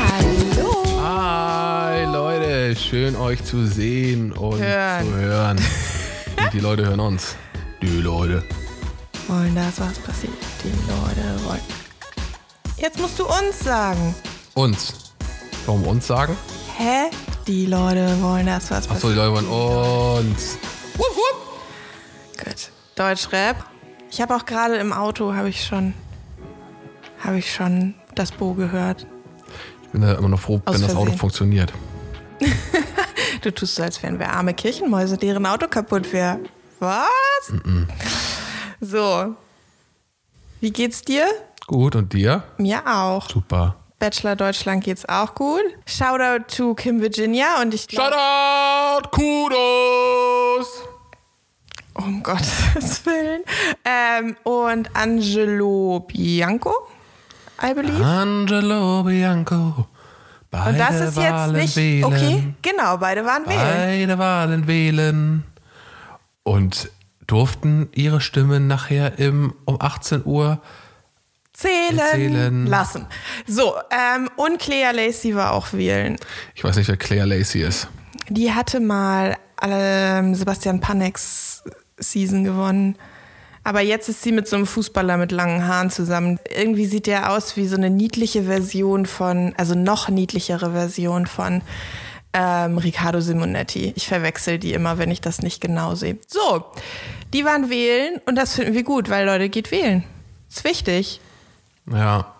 Hallo. Hi Leute, schön euch zu sehen und Hören. zu hören. Und die Leute hören uns. Die Leute. Wollen das, was passiert? Die Leute wollen. Jetzt musst du uns sagen. Uns. Warum uns sagen? Hä? Die Leute wollen das, was Achso, die passiert. Leute wollen uns. Wupp, wupp. Gut. Deutschrap. Ich habe auch gerade im Auto, habe ich schon, habe ich schon das Bo gehört. Ich bin da immer noch froh, Aus wenn das Auto Versehen. funktioniert. Du tust so, als wären wir arme Kirchenmäuse, deren Auto kaputt wäre. Was? So. Wie geht's dir? Gut, und dir? Mir auch. Super. Bachelor Deutschland geht's auch gut. Shoutout to Kim Virginia und ich glaube, Shoutout, Kudos! um Gottes Willen. Ähm, und Angelo Bianco, I believe. Angelo Bianco. Beide und das ist jetzt Wahlen nicht. wählen. Okay, genau, beide waren wählen. Beide Wahlen wählen. Und durften ihre Stimmen nachher im, um 18 Uhr. Zählen, Zählen. lassen. So, ähm, und Clea Lacey war auch wählen. Ich weiß nicht, wer Claire Lacey ist. Die hatte mal ähm, Sebastian Paneks Season gewonnen. Aber jetzt ist sie mit so einem Fußballer mit langen Haaren zusammen. Irgendwie sieht der aus wie so eine niedliche Version von, also noch niedlichere Version von ähm, Riccardo Simonetti. Ich verwechsel die immer, wenn ich das nicht genau sehe. So, die waren wählen und das finden wir gut, weil Leute, geht wählen. Ist wichtig. Ja.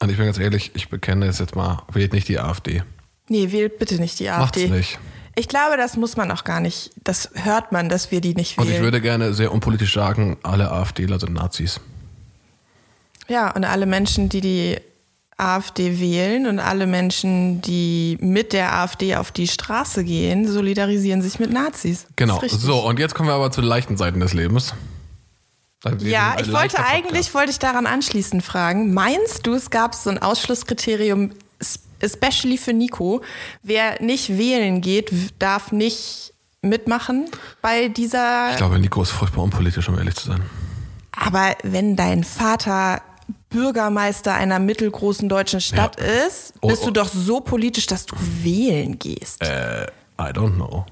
Und ich bin ganz ehrlich, ich bekenne es jetzt mal, wählt nicht die AfD. Nee, wählt bitte nicht die Macht's AfD. nicht. Ich glaube, das muss man auch gar nicht. Das hört man, dass wir die nicht Und wählen. ich würde gerne sehr unpolitisch sagen, alle AfDler sind Nazis. Ja, und alle Menschen, die die AfD wählen und alle Menschen, die mit der AfD auf die Straße gehen, solidarisieren sich mit Nazis. Genau. So, und jetzt kommen wir aber zu den leichten Seiten des Lebens. Wir Ja, ich wollte eigentlich, wollte ich daran anschließend fragen, meinst du, es gab so ein Ausschlusskriterium, especially für Nico, wer nicht wählen geht, darf nicht mitmachen bei dieser Ich glaube, Nico ist furchtbar unpolitisch, um ehrlich zu sein. Aber wenn dein Vater Bürgermeister einer mittelgroßen deutschen Stadt Ja. ist, Oh, bist oh. du doch so politisch, dass du wählen gehst. Äh, I don't know.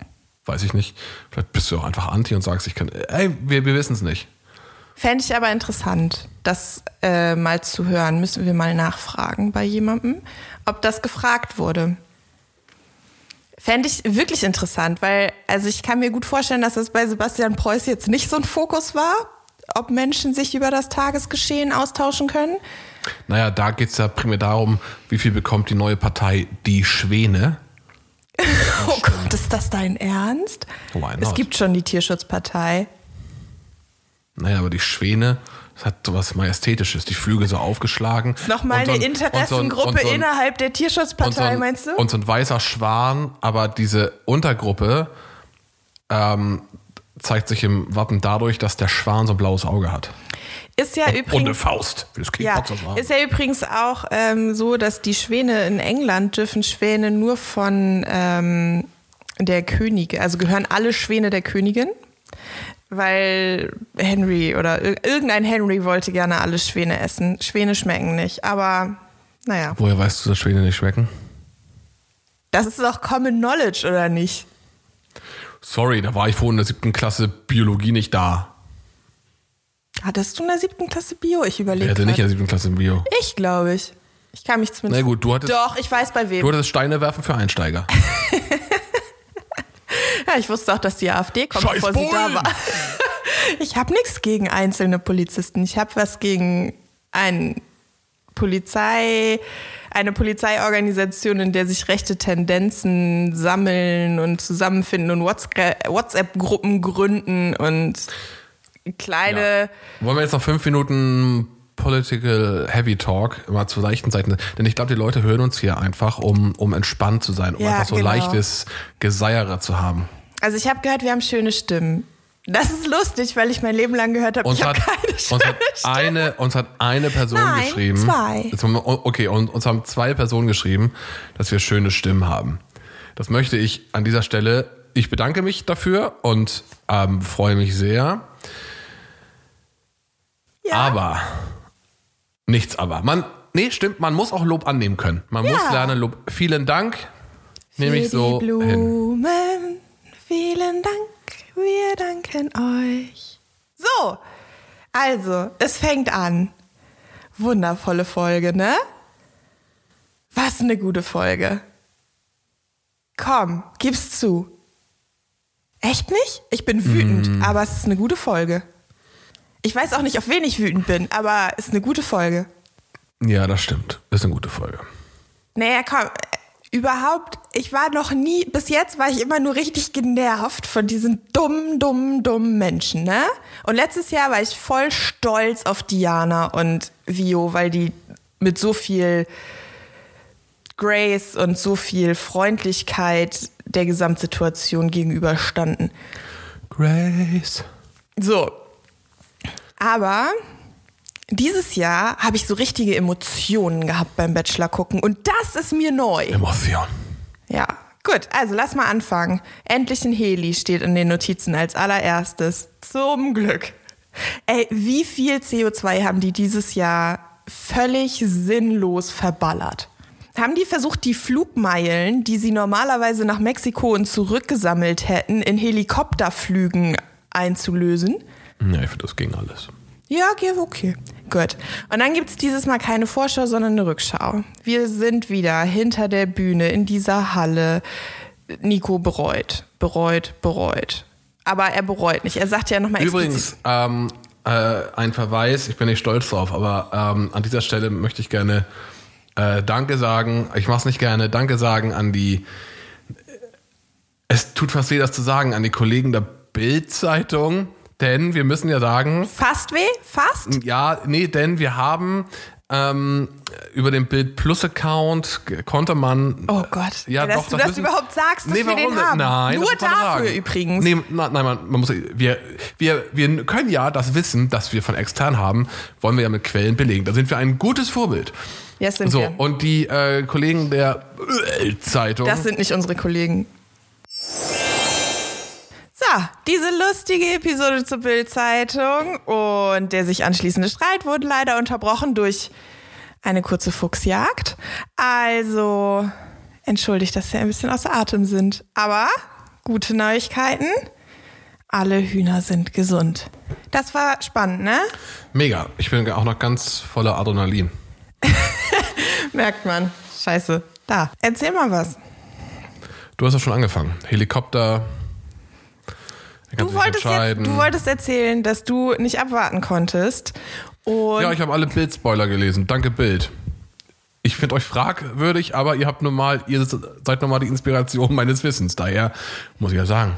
Weiß ich nicht. Vielleicht bist du auch einfach anti und sagst, ich kann. Ey, wir, wir wissen es nicht. Fände ich aber interessant, das äh, mal zu hören. Müssen wir mal nachfragen bei jemandem, ob das gefragt wurde. Fände ich wirklich interessant, weil, also ich kann mir gut vorstellen, dass das bei Sebastian Preuß jetzt nicht so ein Fokus war, ob Menschen sich über das Tagesgeschehen austauschen können. Naja, da geht es ja primär darum, wie viel bekommt die neue Partei Die Schwäne. Oh Gott, ist das dein Ernst? Why Es not? gibt schon die Tierschutzpartei. Naja, aber die Schwäne, das hat sowas Majestätisches. Die Flügel so aufgeschlagen. Nochmal Und so eine ein- und so ein- Interessengruppe und so ein- innerhalb der und Tierschutzpartei, ein, meinst du? und so ein weißer Schwan, aber diese Untergruppe ähm, zeigt sich im Wappen dadurch, dass der Schwan so ein blaues Auge hat. Ist ja Und eine übrigens. Faust. Das klingt Ja, ist ja übrigens auch ähm, so, dass die Schwäne in England dürfen Schwäne nur von ähm, der Könige, also gehören alle Schwäne der Königin, weil Henry oder ir- irgendein Henry wollte gerne alle Schwäne essen. Schwäne schmecken nicht, aber naja, Woher weißt du, dass Schwäne nicht schmecken? das ist doch Common Knowledge, oder nicht? Sorry, da war ich vorhin in der siebten Klasse Biologie nicht da. Hattest du in der siebten Klasse Bio? Ich Ich überlege. hatte nicht in der siebten Klasse Bio. Ich glaube ich. Ich kann mich zumindest. Na gut, du hattest- Doch, ich weiß bei wem. Du hattest Steine werfen für Einsteiger. Ja, ich wusste auch, dass die AfD kommt, Scheiß bevor sie da Bullen! war. Ich habe nichts gegen einzelne Polizisten. Ich habe was gegen ein Polizei, eine Polizeiorganisation, in der sich rechte Tendenzen sammeln und zusammenfinden und WhatsApp- WhatsApp-Gruppen gründen und kleine. Wollen wir jetzt noch fünf Minuten Political Heavy Talk mal zu leichten Seiten? Denn ich glaube, die Leute hören uns hier einfach, um, um entspannt zu sein, um Ja, einfach so genau. leichtes Geseiere zu haben. Also ich habe gehört, wir haben schöne Stimmen. Das ist lustig, weil ich mein Leben lang gehört habe, Uns ich habe hat, keine uns, schöne hat Stimme. eine, uns hat eine Person Nein, geschrieben. zwei. Wir- Okay, und uns haben zwei Personen geschrieben, dass wir schöne Stimmen haben. Das möchte ich an dieser Stelle. Ich bedanke mich dafür und ähm, freue mich sehr. Ja. Aber nichts aber. Man, nee, stimmt, man muss auch Lob annehmen können. Man Ja. muss lernen, Lob. Vielen Dank. Nehme ich so die hin. Blumen, vielen Dank, wir danken euch. So, also, es fängt an. Wundervolle Folge, ne? Was eine gute Folge. Komm, gib's zu. Echt nicht? Ich bin wütend, Mm. aber es ist eine gute Folge. Ich weiß auch nicht, auf wen ich wütend bin, aber es ist eine gute Folge. Ja, das stimmt. Ist eine gute Folge. Naja, komm, überhaupt, ich war noch nie, bis jetzt war ich immer nur richtig genervt von diesen dummen, dummen, dummen Menschen, ne? Und letztes Jahr war ich voll stolz auf Diana und Vio, weil die mit so viel Grace und so viel Freundlichkeit der Gesamtsituation gegenüberstanden. Grace. So. Aber dieses Jahr habe ich so richtige Emotionen gehabt beim Bachelor gucken und das ist mir neu. Emotion. Ja, gut, also lass mal anfangen. Endlich ein Heli steht in den Notizen als allererstes. Zum Glück. Ey, wie viel CO2 haben die dieses Jahr völlig sinnlos verballert? Haben die versucht, die Flugmeilen, die sie normalerweise nach Mexiko und zurückgesammelt hätten, in Helikopterflügen einzulösen? Ja, ich finde, das ging alles. Ja, okay, okay. Gut. Und dann gibt's dieses Mal keine Vorschau, sondern eine Rückschau. Wir sind wieder hinter der Bühne in dieser Halle. Nico bereut, bereut, bereut. Aber er bereut nicht. Er sagt ja nochmal Übrigens, ähm, äh, ein Verweis, ich bin nicht stolz drauf, aber ähm, an dieser Stelle möchte ich gerne äh, Danke sagen. Ich mache es nicht gerne. Danke sagen an die. Es tut fast weh, das zu sagen, an die Kollegen der Bild-Zeitung. Denn wir müssen ja sagen, Fast weh? Fast? ja, nee, denn wir haben ähm, über den Bild Plus Account konnte man. Oh Gott. Ja, dass doch, du das das überhaupt sagst, dass Nee, wir den haben. Nein, Nur dafür übrigens. Nee, na, nein, man, man muss, wir, wir, wir können ja das Wissen, das wir von extern haben, wollen wir ja mit Quellen belegen. Da sind wir ein gutes Vorbild. Ja, das sind So, wir. und die äh, Kollegen der Zeitung. Das sind nicht unsere Kollegen. Diese lustige Episode zur Bild-Zeitung und der sich anschließende Streit wurden leider unterbrochen durch eine kurze Fuchsjagd. Also, entschuldigt, dass wir ein bisschen außer Atem sind. Aber gute Neuigkeiten. Alle Hühner sind gesund. Das war spannend, ne? Mega. Ich bin auch noch ganz voller Adrenalin. Merkt man. Scheiße. Da. Erzähl mal was. Du hast ja schon angefangen. Helikopter. Du wolltest, jetzt, du wolltest erzählen, dass du nicht abwarten konntest. Ja, ich habe alle Bild-Spoiler gelesen. Danke, Bild. Ich finde euch fragwürdig, aber ihr habt nun mal, ihr seid nun mal die Inspiration meines Wissens. Daher muss ich ja sagen.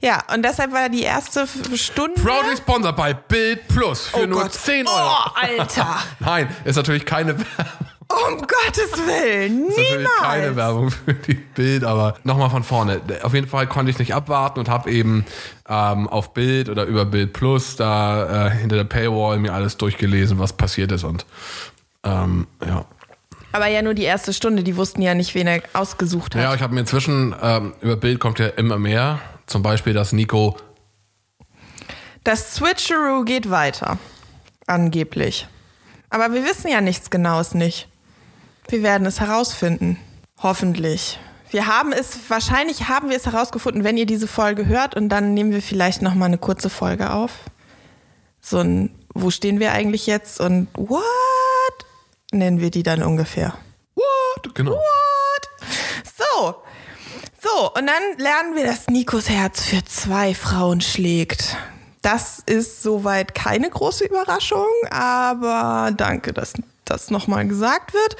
Ja, und deshalb war die erste Stunde. Proudly sponsored bei Bild Plus für Oh nur Gott. 10 Euro. Oh, Alter. Nein, ist natürlich keine, ist um Gottes Willen. natürlich keine Niemals. Werbung für die Bild, aber nochmal von vorne. Auf jeden Fall konnte ich nicht abwarten und habe eben ähm, auf Bild oder über Bild Plus da äh, hinter der Paywall mir alles durchgelesen, was passiert ist und ähm, ja. Aber ja nur die erste Stunde. Die wussten ja nicht, wen er ausgesucht hat. Ja, ich habe mir inzwischen ähm, über Bild kommt ja immer mehr. Zum Beispiel, dass Nico Das Switcheroo geht weiter. Angeblich. Aber wir wissen ja nichts Genaues nicht. Wir werden es herausfinden. Hoffentlich. Wir haben es, wahrscheinlich haben wir es herausgefunden, wenn ihr diese Folge hört und dann nehmen wir vielleicht nochmal eine kurze Folge auf. So ein, wo stehen wir eigentlich jetzt und what? Nennen wir die dann ungefähr. What? Genau. What? So. So, und dann lernen wir, dass Nikos Herz für zwei Frauen schlägt. Das ist soweit keine große Überraschung, aber danke, dass das nochmal gesagt wird.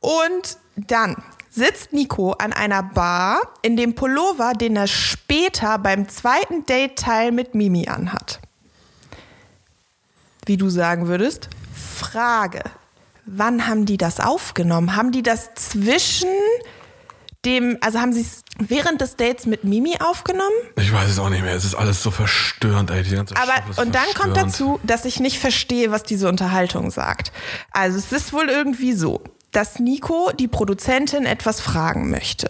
Und dann sitzt Nico an einer Bar in dem Pullover, den er später beim zweiten Date-Teil mit Mimi anhat. Wie du sagen würdest, Frage. Wann haben die das aufgenommen? Haben die das zwischen dem, also haben sie es während des Dates mit Mimi aufgenommen? Ich weiß es auch nicht mehr. Es ist alles so verstörend, ey. Die ganze Aber und dann kommt dazu, dass ich nicht verstehe, was diese Unterhaltung sagt. Also es ist wohl irgendwie so, dass Nico die Produzentin etwas fragen möchte.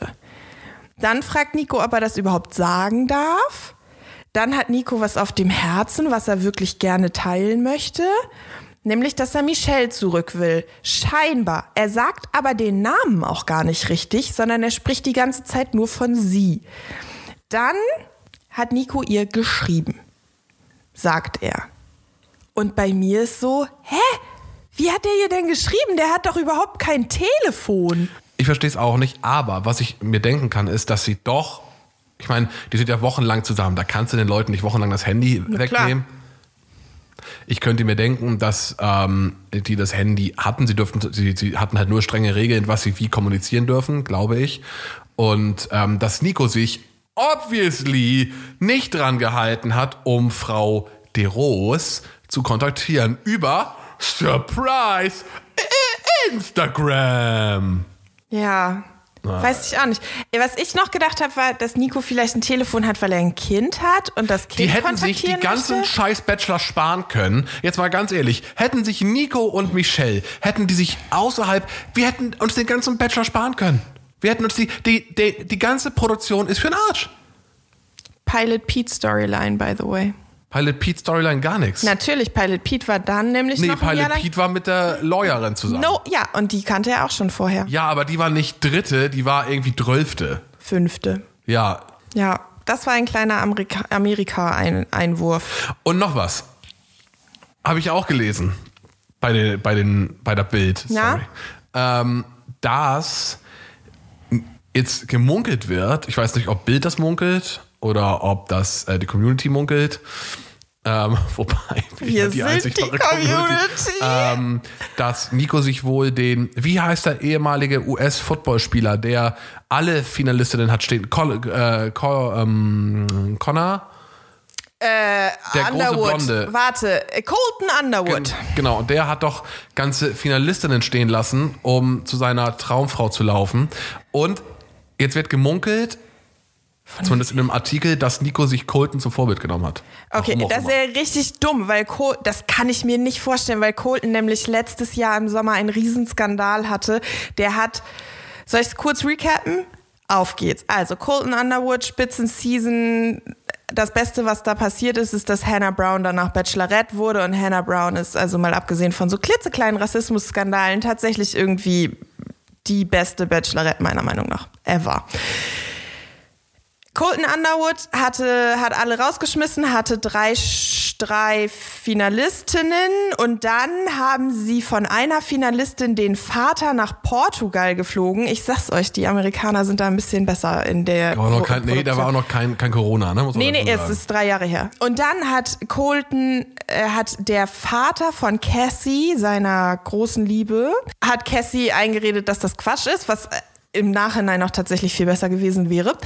Dann fragt Nico, ob er das überhaupt sagen darf. Dann hat Nico was auf dem Herzen, was er wirklich gerne teilen möchte. Nämlich dass er Michelle zurück will. Scheinbar. Er sagt aber den Namen auch gar nicht richtig, sondern er spricht die ganze Zeit nur von sie. Dann hat Nico ihr geschrieben, sagt er. Und bei mir ist so, hä? Wie hat der ihr denn geschrieben? Der hat doch überhaupt kein Telefon. Ich verstehe es auch nicht, aber was ich mir denken kann, ist, dass sie doch, ich meine, die sind ja wochenlang zusammen, da kannst du den Leuten nicht wochenlang das Handy Na wegnehmen. klar. Ich könnte mir denken, dass ähm, die das Handy hatten. Sie dürften, sie, sie hatten halt nur strenge Regeln, was sie wie kommunizieren dürfen, glaube ich. Und ähm, dass Nico sich obviously nicht dran gehalten hat, um Frau De Roos zu kontaktieren über Surprise Instagram. Ja. Weiß ich auch nicht. Was ich noch gedacht habe, war, dass Nico vielleicht ein Telefon hat, weil er ein Kind hat und das Kind Die hätten sich die ganzen möchte. scheiß Bachelor sparen können. Jetzt mal ganz ehrlich, hätten sich Nico und Michelle, hätten die sich außerhalb, wir hätten uns den ganzen Bachelor sparen können. Wir hätten uns die, die, die, die ganze Produktion ist für den Arsch. Pilot Pete Storyline, by the way. Pilot Pete Storyline gar nichts. Natürlich, Pilot Pete war dann nämlich Nee, noch ein Jahr Pilot lang. Pete war mit der Lawyerin zusammen. No, ja, und die kannte er auch schon vorher. Ja, aber die war nicht dritte, die war irgendwie zwölfte. Fünfte. Ja. Ja, das war ein kleiner Amerika- Amerika-Einwurf. Und noch was. Habe ich auch gelesen. Bei, den, bei, den, bei der Bild. Ja? Sorry. Ähm, dass jetzt gemunkelt wird, ich weiß nicht, ob Bild das munkelt oder ob das äh, die Community munkelt. Ähm, wobei Wir die sind einzig die wahre Community. Ähm, dass Nico sich wohl den, wie heißt der ehemalige US-Footballspieler, der alle Finalistinnen hat stehen, Col, äh, Col, ähm, Connor? der große Underwood. Blonde. Warte, äh, Colton Underwood. Genau, und der hat doch ganze Finalistinnen stehen lassen, um zu seiner Traumfrau zu laufen. Und jetzt wird gemunkelt, zumindest in einem Artikel, dass Nico sich Colton zum Vorbild genommen hat. Okay, das ist ja richtig dumm, weil Col das kann ich mir nicht vorstellen, weil Colton nämlich letztes Jahr im Sommer einen Riesenskandal hatte. Der hat, soll ich es kurz recappen? Auf geht's. Also Colton Underwood, Spitzenseason. Das Beste, was da passiert ist, ist, dass Hannah Brown danach Bachelorette wurde und Hannah Brown ist, also mal abgesehen von so klitzekleinen Rassismusskandalen, tatsächlich irgendwie die beste Bachelorette meiner Meinung nach ever. Colton Underwood hatte, hat alle rausgeschmissen, hatte drei, drei Finalistinnen und dann haben sie von einer Finalistin den Vater nach Portugal geflogen. Ich sag's euch, die Amerikaner sind da ein bisschen besser in der. War noch kein, nee, da war auch noch kein, kein Corona, ne? Muss Nee, nee, es ist drei Jahre her. Und dann hat Colton, äh, hat der Vater von Cassie, seiner großen Liebe, hat Cassie eingeredet, dass das Quatsch ist, was im Nachhinein auch tatsächlich viel besser gewesen wäre.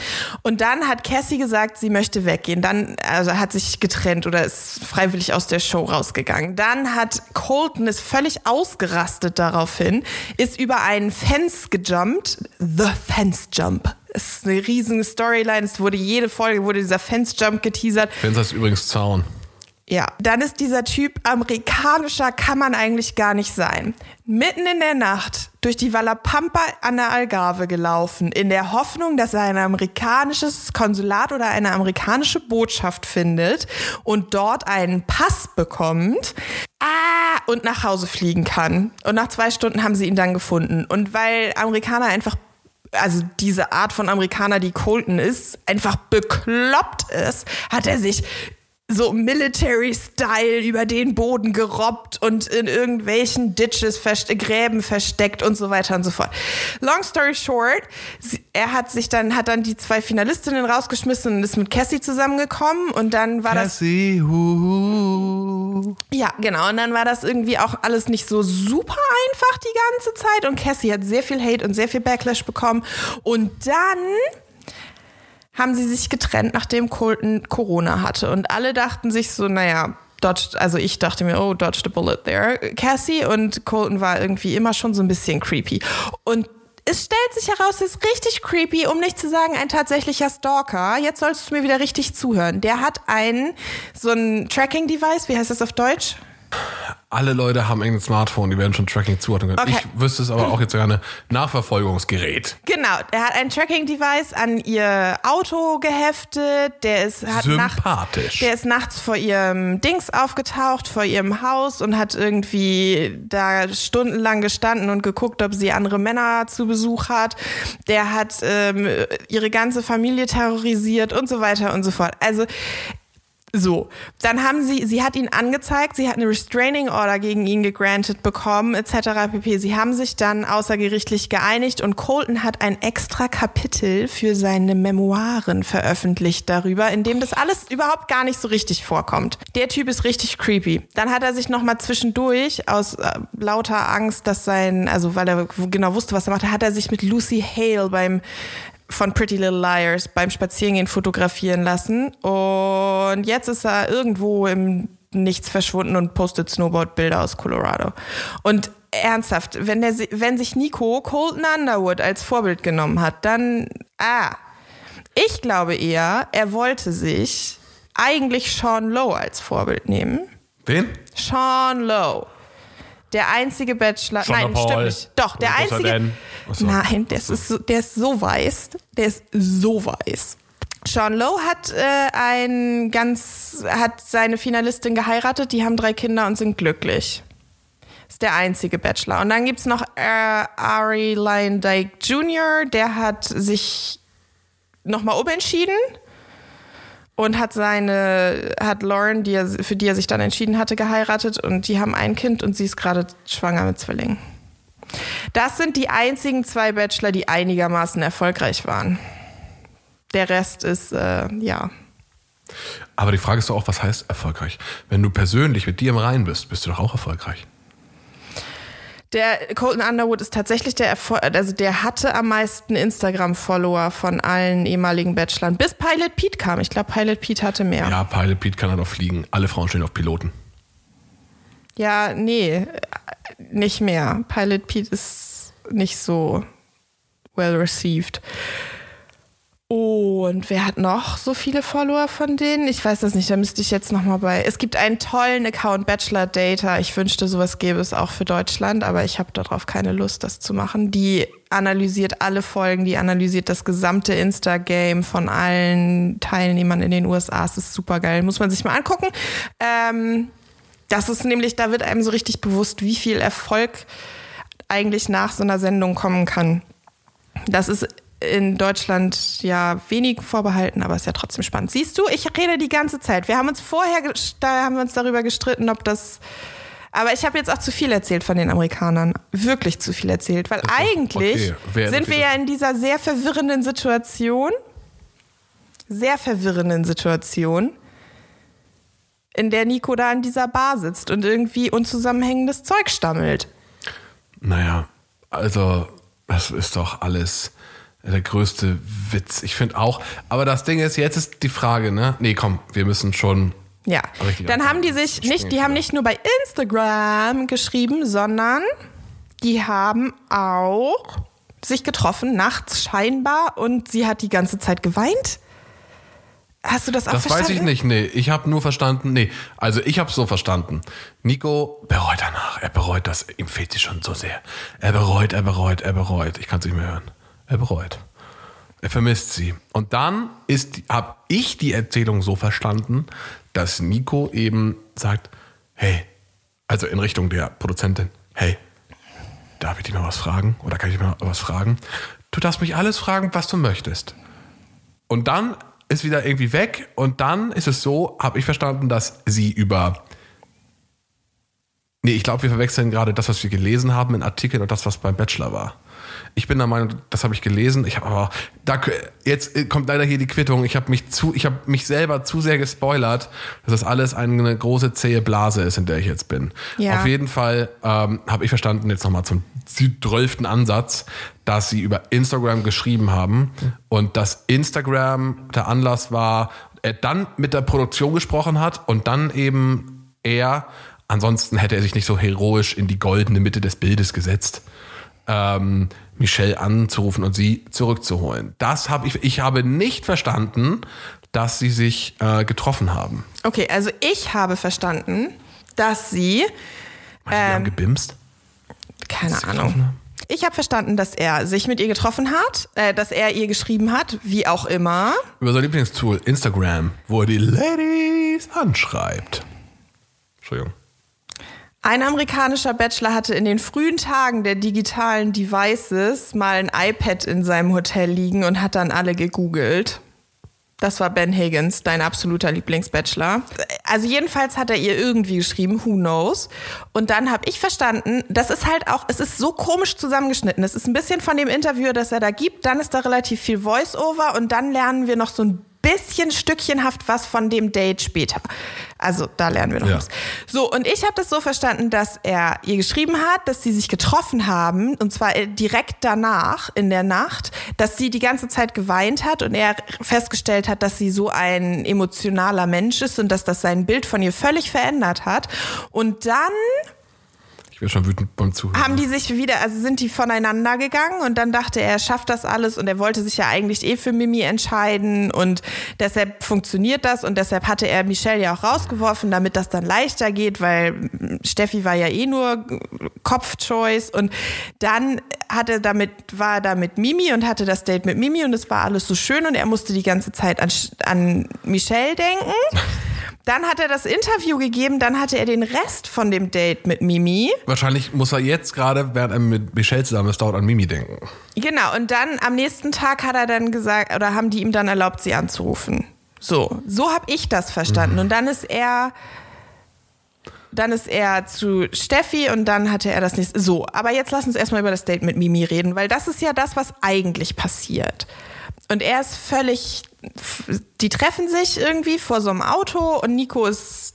Und dann hat Cassie gesagt, sie möchte weggehen. Dann, also hat sich getrennt oder ist freiwillig aus der Show rausgegangen. Dann hat Colton ist völlig ausgerastet daraufhin, ist über einen Fence gejumpt. The Fence Jump. Es ist eine riesige Storyline. Es wurde jede Folge wurde dieser Fence Jump geteasert. Fenster ist übrigens Zaun. Ja, dann ist dieser Typ amerikanischer kann man eigentlich gar nicht sein. Mitten in der Nacht durch die Wallapampa an der Algarve gelaufen, in der Hoffnung, dass er ein amerikanisches Konsulat oder eine amerikanische Botschaft findet und dort einen Pass bekommt. Ah, und nach Hause fliegen kann. Und nach zwei Stunden haben sie ihn dann gefunden. Und weil Amerikaner einfach also diese Art von Amerikaner, die Colton ist, einfach bekloppt ist, hat er sich so Military-Style über den Boden gerobbt und in irgendwelchen Ditches, verste Gräben versteckt und so weiter und so fort. Long story short, sie- er hat sich dann, hat dann die zwei Finalistinnen rausgeschmissen und ist mit Cassie zusammengekommen und dann war das Cassie, hu. ja, genau. Und dann war das irgendwie auch alles nicht so super einfach die ganze Zeit. Und Cassie hat sehr viel Hate und sehr viel Backlash bekommen. Und dann haben sie sich getrennt, nachdem Colton Corona hatte. Und alle dachten sich so, naja, dodged, also ich dachte mir, oh, dodged a bullet there, Cassie. Und Colton war irgendwie immer schon so ein bisschen creepy. Und es stellt sich heraus, er ist richtig creepy, um nicht zu sagen ein tatsächlicher Stalker. Jetzt sollst du mir wieder richtig zuhören. Der hat ein, so ein Tracking-Device, wie heißt das auf Deutsch? Alle Leute haben irgendein Smartphone, die werden schon Tracking zuordnen können. Okay. Ich wüsste es aber auch jetzt gerne. Nachverfolgungsgerät. Genau, er hat ein Tracking-Device an ihr Auto geheftet. Der ist hat Sympathisch. Nachts, der ist nachts vor ihrem Dings aufgetaucht, vor ihrem Haus und hat irgendwie da stundenlang gestanden und geguckt, ob sie andere Männer zu Besuch hat. Der hat ähm, ihre ganze Familie terrorisiert und so weiter und so fort. Also so, dann haben sie, sie hat ihn angezeigt, sie hat eine Restraining Order gegen ihn gegrantet bekommen, etc. pp. Sie haben sich dann außergerichtlich geeinigt und Colton hat ein extra Kapitel für seine Memoiren veröffentlicht darüber, in dem das alles überhaupt gar nicht so richtig vorkommt. Der Typ ist richtig creepy. Dann hat er sich nochmal zwischendurch aus äh, lauter Angst, dass sein, also weil er genau wusste, was er machte, hat er sich mit Lucy Hale beim von Pretty Little Liars beim Spazierengehen fotografieren lassen. Und jetzt ist er irgendwo im Nichts verschwunden und postet Snowboard-Bilder aus Colorado. Und ernsthaft, wenn, der, wenn sich Nico Colton Underwood als Vorbild genommen hat, dann, ah, ich glaube eher, er wollte sich eigentlich Sean Lowe als Vorbild nehmen. Wen? Sean Lowe. Der einzige Bachelor. Sean Nein, Paul. stimmt nicht. Doch, der er einzige. So. Nein, der ist, so, der ist so weiß. Der ist so weiß. Sean Lowe hat äh, ein ganz, hat seine Finalistin geheiratet, die haben drei Kinder und sind glücklich. Ist der einzige Bachelor. Und dann gibt's noch äh, Ari Lyon Dyke Jr., der hat sich nochmal umentschieden und hat seine, hat Lauren, die er, für die er sich dann entschieden hatte, geheiratet und die haben ein Kind und sie ist gerade schwanger mit Zwillingen. Das sind die einzigen zwei Bachelor, die einigermaßen erfolgreich waren. Der Rest ist, äh, ja. Aber die Frage ist doch auch, was heißt erfolgreich? Wenn du persönlich mit dir im Reinen bist, bist du doch auch erfolgreich. Der Colton Underwood ist tatsächlich der Erfolg, also der hatte am meisten Instagram-Follower von allen ehemaligen Bachelorn, bis Pilot Pete kam. Ich glaube, Pilot Pete hatte mehr. Ja, Pilot Pete kann halt auch fliegen. Alle Frauen stehen auf Piloten. Ja, nee, nicht mehr. Pilot Pete ist nicht so well received. Und wer hat noch so viele Follower von denen? Ich weiß das nicht, da müsste ich jetzt nochmal bei. Es gibt einen tollen Account, Bachelor Data. Ich wünschte, sowas gäbe es auch für Deutschland, aber ich habe darauf keine Lust, das zu machen. Die analysiert alle Folgen, die analysiert das gesamte Insta-Game von allen Teilnehmern in den USA. Es ist super geil, muss man sich mal angucken. Ähm, das ist nämlich, da wird einem so richtig bewusst, wie viel Erfolg eigentlich nach so einer Sendung kommen kann. Das ist in Deutschland ja wenig vorbehalten, aber ist ja trotzdem spannend. Siehst du, ich rede die ganze Zeit. Wir haben uns vorher, da haben wir uns darüber gestritten, ob das. Aber ich habe jetzt auch zu viel erzählt von den Amerikanern. Wirklich zu viel erzählt. Weil eigentlich okay. Sind wir ja in dieser sehr verwirrenden Situation. Sehr verwirrenden Situation. In der Nico da in dieser Bar sitzt und irgendwie unzusammenhängendes Zeug stammelt. Naja, also, das ist doch alles der größte Witz. Ich finde auch. Aber das Ding ist, jetzt ist die Frage, ne? Nee, komm, wir müssen schon. Ja, dann haben die sich nicht, die haben nicht nur bei Instagram geschrieben, sondern die haben auch sich getroffen, nachts scheinbar, und sie hat die ganze Zeit geweint. Hast du das auch Das verstanden? weiß ich nicht, nee. Ich habe nur verstanden, nee. Also ich habe so verstanden. Nico bereut danach. Er bereut das. Ihm fehlt sie schon so sehr. Er bereut, er bereut, er bereut. Ich kann es nicht mehr hören. Er bereut. Er vermisst sie. Und dann ist, habe ich die Erzählung so verstanden, dass Nico eben sagt, hey, also in Richtung der Produzentin, hey, darf ich dich mal was fragen? Oder kann ich dich mal was fragen? Du darfst mich alles fragen, was du möchtest. Und dann ist wieder irgendwie weg. Und dann ist es so, habe ich verstanden, dass sie über Nee, ich glaube, wir verwechseln gerade das, was wir gelesen haben in Artikeln und das, was beim Bachelor war. Ich bin der Meinung, das habe ich gelesen. Ich habe aber da jetzt kommt leider hier die Quittung. Ich habe mich zu, ich habe mich selber zu sehr gespoilert, dass das alles eine große zähe Blase ist, in der ich jetzt bin. Ja. Auf jeden Fall ähm, habe ich verstanden jetzt nochmal zum zwölften Ansatz, dass sie über Instagram geschrieben haben und dass Instagram der Anlass war, er dann mit der Produktion gesprochen hat und dann eben er Ansonsten hätte er sich nicht so heroisch in die goldene Mitte des Bildes gesetzt, ähm, Michelle anzurufen und sie zurückzuholen. Das habe ich, ich habe nicht verstanden, dass sie sich äh, getroffen haben. Okay, also ich habe verstanden, dass sie, Meinst du, die haben Ähm, gebimst? keine Ahnung. Ich habe verstanden, dass er sich mit ihr getroffen hat, äh, dass er ihr geschrieben hat, wie auch immer. Über sein Lieblingstool Instagram, wo er die Ladies anschreibt. Entschuldigung. Ein amerikanischer Bachelor hatte in den frühen Tagen der digitalen Devices mal ein iPad in seinem Hotel liegen und hat dann alle gegoogelt. Das war Ben Higgins, dein absoluter Lieblingsbachelor. Also jedenfalls hat er ihr irgendwie geschrieben, who knows. Und dann habe ich verstanden, das ist halt auch, es ist so komisch zusammengeschnitten. Es ist ein bisschen von dem Interview, das er da gibt, dann ist da relativ viel Voice-Over und dann lernen wir noch so ein bisschen stückchenhaft was von dem Date später. Also da lernen wir noch Ja. was. So, und ich habe das so verstanden, dass er ihr geschrieben hat, dass sie sich getroffen haben, und zwar äh, direkt danach, in der Nacht, dass sie die ganze Zeit geweint hat und er festgestellt hat, dass sie so ein emotionaler Mensch ist und dass das sein Bild von ihr völlig verändert hat. Und dann Ich wäre schon wütend beim Zuhören. haben die sich wieder, also sind die voneinander gegangen und dann dachte er, er schafft das alles und er wollte sich ja eigentlich eh für Mimi entscheiden und deshalb funktioniert das und deshalb hatte er Michelle ja auch rausgeworfen, damit das dann leichter geht, weil mm, Steffi war ja eh nur Kopfchoice und dann hatte damit, war er da mit Mimi und hatte das Date mit Mimi und es war alles so schön und er musste die ganze Zeit an, an Michelle denken. Dann hat er das Interview gegeben, dann hatte er den Rest von dem Date mit Mimi. Wahrscheinlich muss er jetzt gerade, während er mit Michelle zusammen ist, dauert an Mimi denken. Genau, und dann am nächsten Tag hat er dann gesagt, oder haben die ihm dann erlaubt, sie anzurufen. So, so habe ich das verstanden. Und dann ist er, dann ist er zu Steffi und dann hatte er das nächste. So, aber jetzt lass uns erstmal über das Date mit Mimi reden, weil das ist ja das, was eigentlich passiert. Und er ist völlig, die treffen sich irgendwie vor so einem Auto und Nico ist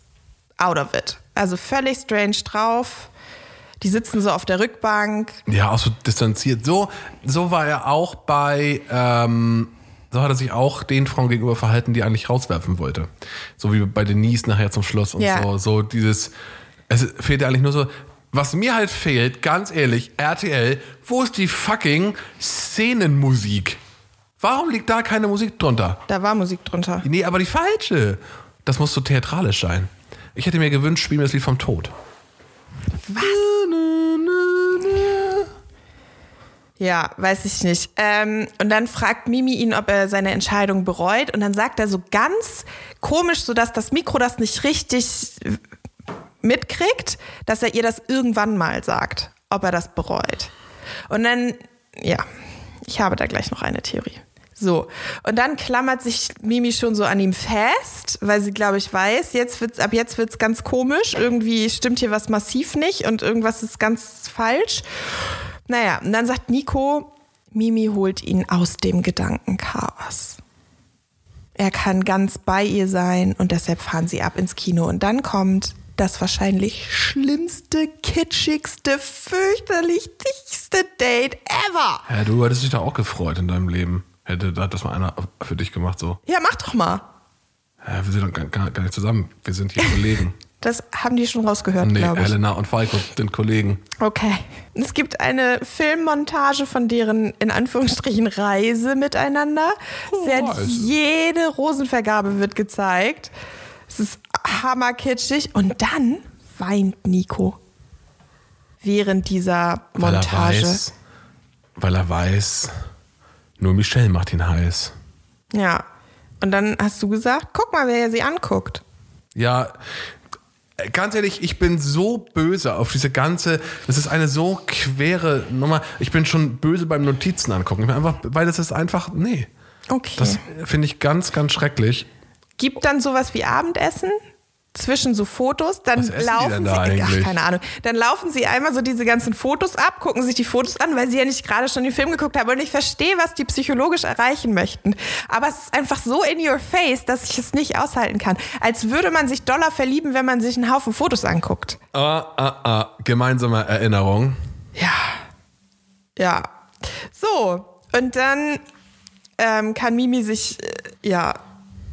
out of it. Also völlig strange drauf. Die sitzen so auf der Rückbank. Ja, auch so distanziert. So, so war er auch bei, ähm, so hat er sich auch den Frauen gegenüber verhalten, die er eigentlich rauswerfen wollte. So wie bei Denise nachher zum Schluss und Ja. so. So dieses, es fehlt ja eigentlich nur so. Was mir halt fehlt, ganz ehrlich, RTL, wo ist die fucking Szenenmusik? Warum liegt da keine Musik drunter? Da war Musik drunter. Nee, aber die falsche. Das muss so theatralisch sein. Ich hätte mir gewünscht, spielen wir das Lied vom Tod. Was? Ja, weiß ich nicht. Ähm, und dann fragt Mimi ihn, ob er seine Entscheidung bereut. Und dann sagt er so ganz komisch, sodass das Mikro das nicht richtig mitkriegt, dass er ihr das irgendwann mal sagt, ob er das bereut. Und dann, ja, ich habe da gleich noch eine Theorie. So, und dann klammert sich Mimi schon so an ihm fest, weil sie, glaube ich, weiß, jetzt wird's, ab jetzt wird's ganz komisch. Irgendwie stimmt hier was massiv nicht und irgendwas ist ganz falsch. Naja, und dann sagt Nico, Mimi holt ihn aus dem Gedankenchaos. Er kann ganz bei ihr sein und deshalb fahren sie ab ins Kino. Und dann kommt das wahrscheinlich schlimmste, kitschigste, fürchterlich dichste Date ever. Ja, du hättest dich doch auch gefreut in deinem Leben. Hätte da hat das mal einer für dich gemacht, so. Ja, mach doch mal. Ja, wir sind doch gar, gar, gar nicht zusammen. Wir sind hier Kollegen. Das haben die schon rausgehört, Nee, glaube ich. Helena und Falco sind Kollegen. Okay. Es gibt eine Filmmontage von deren, in Anführungsstrichen, Reise miteinander. Sehr Reise. jede Rosenvergabe wird gezeigt. Es ist hammerkitschig. Und dann weint Nico während dieser Weil er Montage. weiß, weil er weiß, nur Michelle macht ihn heiß. Ja. Und dann hast du gesagt, guck mal, wer sie anguckt. Ja, ganz ehrlich, ich bin so böse auf diese ganze, das ist eine so quere Nummer. Ich bin schon böse beim Notizen angucken. Ich bin einfach, weil das ist einfach, nee. Okay. Das finde ich ganz, ganz schrecklich. gibt dann sowas wie Abendessen zwischen so Fotos, dann laufen denn sie, da ach, keine Ahnung, dann laufen sie einmal so diese ganzen Fotos ab, gucken sich die Fotos an, weil sie ja nicht gerade schon den Film geguckt haben und ich verstehe, was die psychologisch erreichen möchten. Aber es ist einfach so in your face, dass ich es nicht aushalten kann. Als würde man sich doller verlieben, wenn man sich einen Haufen Fotos anguckt. Ah, ah, ah, gemeinsame Erinnerung. Ja. Ja. So, und dann ähm, kann Mimi sich, äh, ja,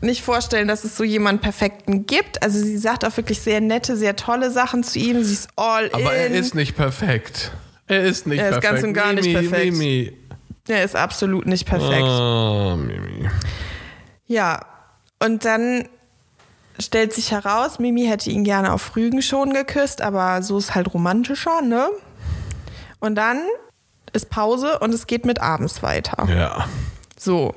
nicht vorstellen, dass es so jemanden Perfekten gibt. Also sie sagt auch wirklich sehr nette, sehr tolle Sachen zu ihm. Sie ist all Aber in. er ist nicht perfekt. Er ist nicht Er ist perfekt. ganz und gar nicht Mimi, perfekt. Mimi. er ist absolut nicht perfekt. Ah, Mimi. Ja. Und dann stellt sich heraus, Mimi hätte ihn gerne auf Rügen schon geküsst, aber so ist halt romantischer, ne? Und dann ist Pause und es geht mit abends weiter. Ja. So.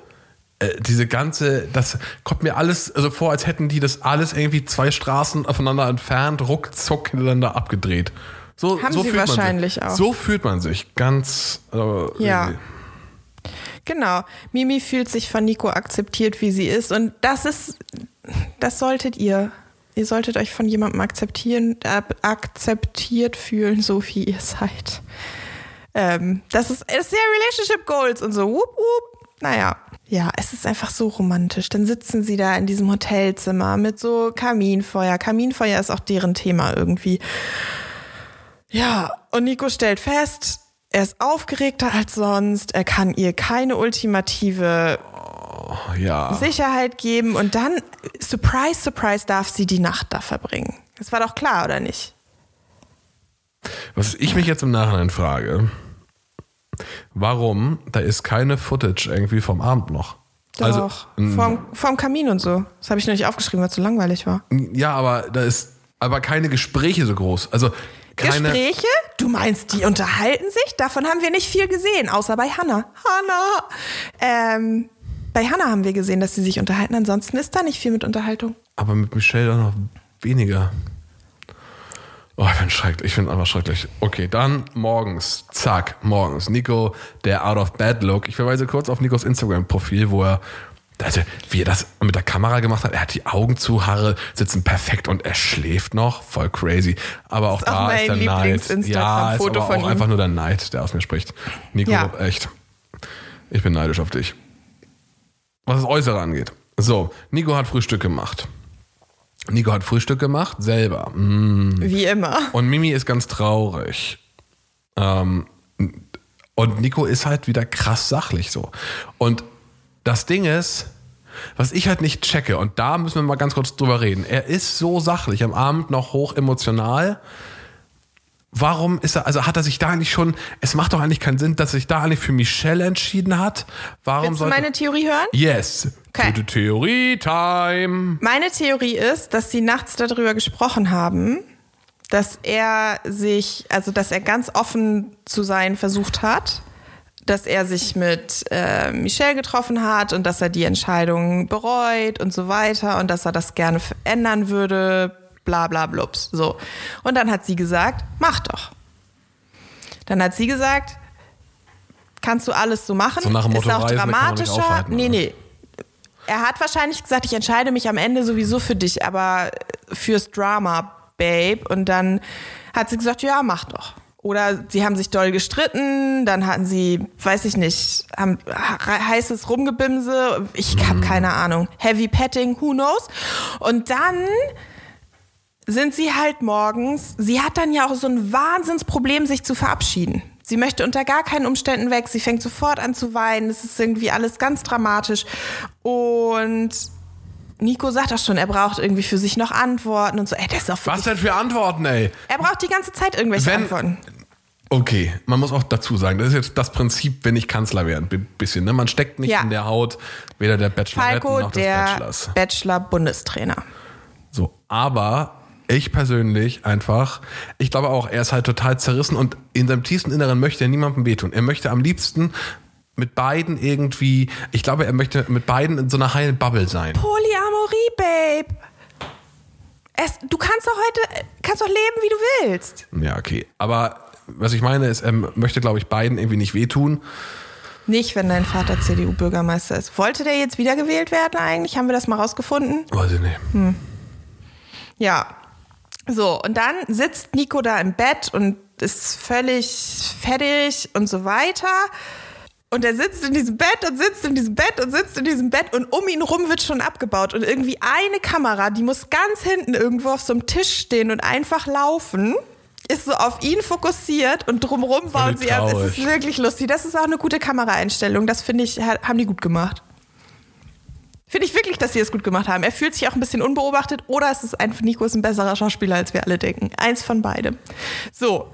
Äh, diese ganze, das kommt mir alles also vor, als hätten die das alles irgendwie zwei Straßen aufeinander entfernt, ruckzuck hintereinander abgedreht. So, Haben so sie fühlt wahrscheinlich man sich. auch. So fühlt man sich ganz. Äh, Ja. irgendwie. Genau. Mimi fühlt sich von Nico akzeptiert, wie sie ist. Und das ist, das solltet ihr. Ihr solltet euch von jemandem akzeptieren, akzeptiert fühlen, so wie ihr seid. Ähm, das ist, ist ja Relationship Goals und so. Wup, wup. Naja. Ja, es ist einfach so romantisch. Dann sitzen sie da in diesem Hotelzimmer mit so Kaminfeuer. Kaminfeuer ist auch deren Thema irgendwie. Ja, und Nico stellt fest, er ist aufgeregter als sonst, er kann ihr keine ultimative Ja. Sicherheit geben und dann, surprise, surprise, darf sie die Nacht da verbringen. Das war doch klar, oder nicht? Was ich mich jetzt im Nachhinein frage, warum da ist keine Footage irgendwie vom Abend noch? Also, Doch, vorm, vorm Kamin und so. Das habe ich noch nicht aufgeschrieben, weil es zu langweilig war. Ja, aber da ist aber keine Gespräche so groß. Also keine. Gespräche? Du meinst, die unterhalten sich? Davon haben wir nicht viel gesehen, außer bei Hannah. Hannah! Ähm, bei Hannah haben wir gesehen, dass sie sich unterhalten. Ansonsten ist da nicht viel mit Unterhaltung. Aber mit Michelle dann noch weniger. Oh, ich finde schrecklich. Ich finde einfach schrecklich. Okay, dann morgens. Zack, morgens. Nico, der Out of Bed Look. Ich verweise kurz auf Nikos Instagram-Profil, wo er, also, wie er das mit der Kamera gemacht hat. Er hat die Augen zu, Haare sitzen perfekt und er schläft noch. Voll crazy. Aber auch ist auch da mein ist der Neid. Ja, ist Lieblings-Instagram-Foto aber auch ihm. einfach nur der Neid, der aus mir spricht. Nico, Ja. echt. Ich bin neidisch auf dich. Was das Äußere angeht. So, Nico hat Frühstück gemacht. Nico hat Frühstück gemacht, selber. Mm. Wie immer. Und Mimi ist ganz traurig. Ähm, und Nico ist halt wieder krass sachlich so. Und das Ding ist, was ich halt nicht checke, und da müssen wir mal ganz kurz drüber reden. Er ist so sachlich, am Abend noch hoch emotional. Warum ist er, also hat er sich da eigentlich schon, es macht doch eigentlich keinen Sinn, dass er sich da eigentlich für Michelle entschieden hat. Warum Willst du sollte. meine Theorie hören? yes. Okay. Gute Theorie-Time. Meine Theorie ist, dass sie nachts darüber gesprochen haben, dass er sich, also dass er ganz offen zu sein versucht hat, dass er sich mit äh, Michelle getroffen hat und dass er die Entscheidung bereut und so weiter und dass er das gerne verändern würde, bla bla blups. So. Und dann hat sie gesagt, mach doch. Dann hat sie gesagt, kannst du alles so machen? So nach dem ist Motto, auch man nicht dramatischer. aufhalten, nee, nee. Er hat wahrscheinlich gesagt, ich entscheide mich am Ende sowieso für dich, aber fürs Drama, Babe. Und dann hat sie gesagt, ja, mach doch. Oder sie haben sich doll gestritten, dann hatten sie, weiß ich nicht, haben heißes Rumgebimse, ich habe keine Ahnung, Heavy Petting, who knows. Und dann sind sie halt morgens, sie hat dann ja auch so ein Wahnsinnsproblem, sich zu verabschieden. Sie möchte unter gar keinen Umständen weg, sie fängt sofort an zu weinen, es ist irgendwie alles ganz dramatisch. Und Nico sagt auch schon, er braucht irgendwie für sich noch Antworten und so. Ey, das ist auch Was denn für Antworten, ey? er braucht die ganze Zeit irgendwelche Wenn- Antworten. Okay, man muss auch dazu sagen, das ist jetzt das Prinzip, wenn ich Kanzler wäre, ein bi- bisschen. Ne? Man steckt nicht Ja. in der Haut weder der Bachelorette Falco, noch des der Bachelors. Bachelor-Bundestrainer. So, aber ich persönlich einfach, ich glaube auch, er ist halt total zerrissen und in seinem tiefsten Inneren möchte er niemandem wehtun. Er möchte am liebsten mit beiden irgendwie, ich glaube, er möchte mit beiden in so einer heilen Bubble sein. Polyamorie, Babe. Es, du kannst doch heute, kannst doch leben, wie du willst. Ja, okay. Aber was ich meine ist, er möchte, glaube ich, beiden irgendwie nicht wehtun. Nicht, wenn dein Vater CDU-Bürgermeister ist. Wollte der jetzt wiedergewählt werden eigentlich? Haben wir das mal rausgefunden? Weiß ich nicht. Ja. So, und dann sitzt Nico da im Bett und ist völlig fertig und so weiter. Und er sitzt in diesem Bett und sitzt in diesem Bett und sitzt in diesem Bett und um ihn rum wird schon abgebaut. Und irgendwie eine Kamera, die muss ganz hinten irgendwo auf so einem Tisch stehen und einfach laufen. Ist so auf ihn fokussiert und drumherum bauen sie ab. Es ist wirklich lustig. Das ist auch eine gute Kameraeinstellung. Das finde ich, ha- haben die gut gemacht. Finde ich wirklich, dass sie es gut gemacht haben. Er fühlt sich auch ein bisschen unbeobachtet oder es ist einfach, Nico ist ein besserer Schauspieler, als wir alle denken. Eins von beidem. So.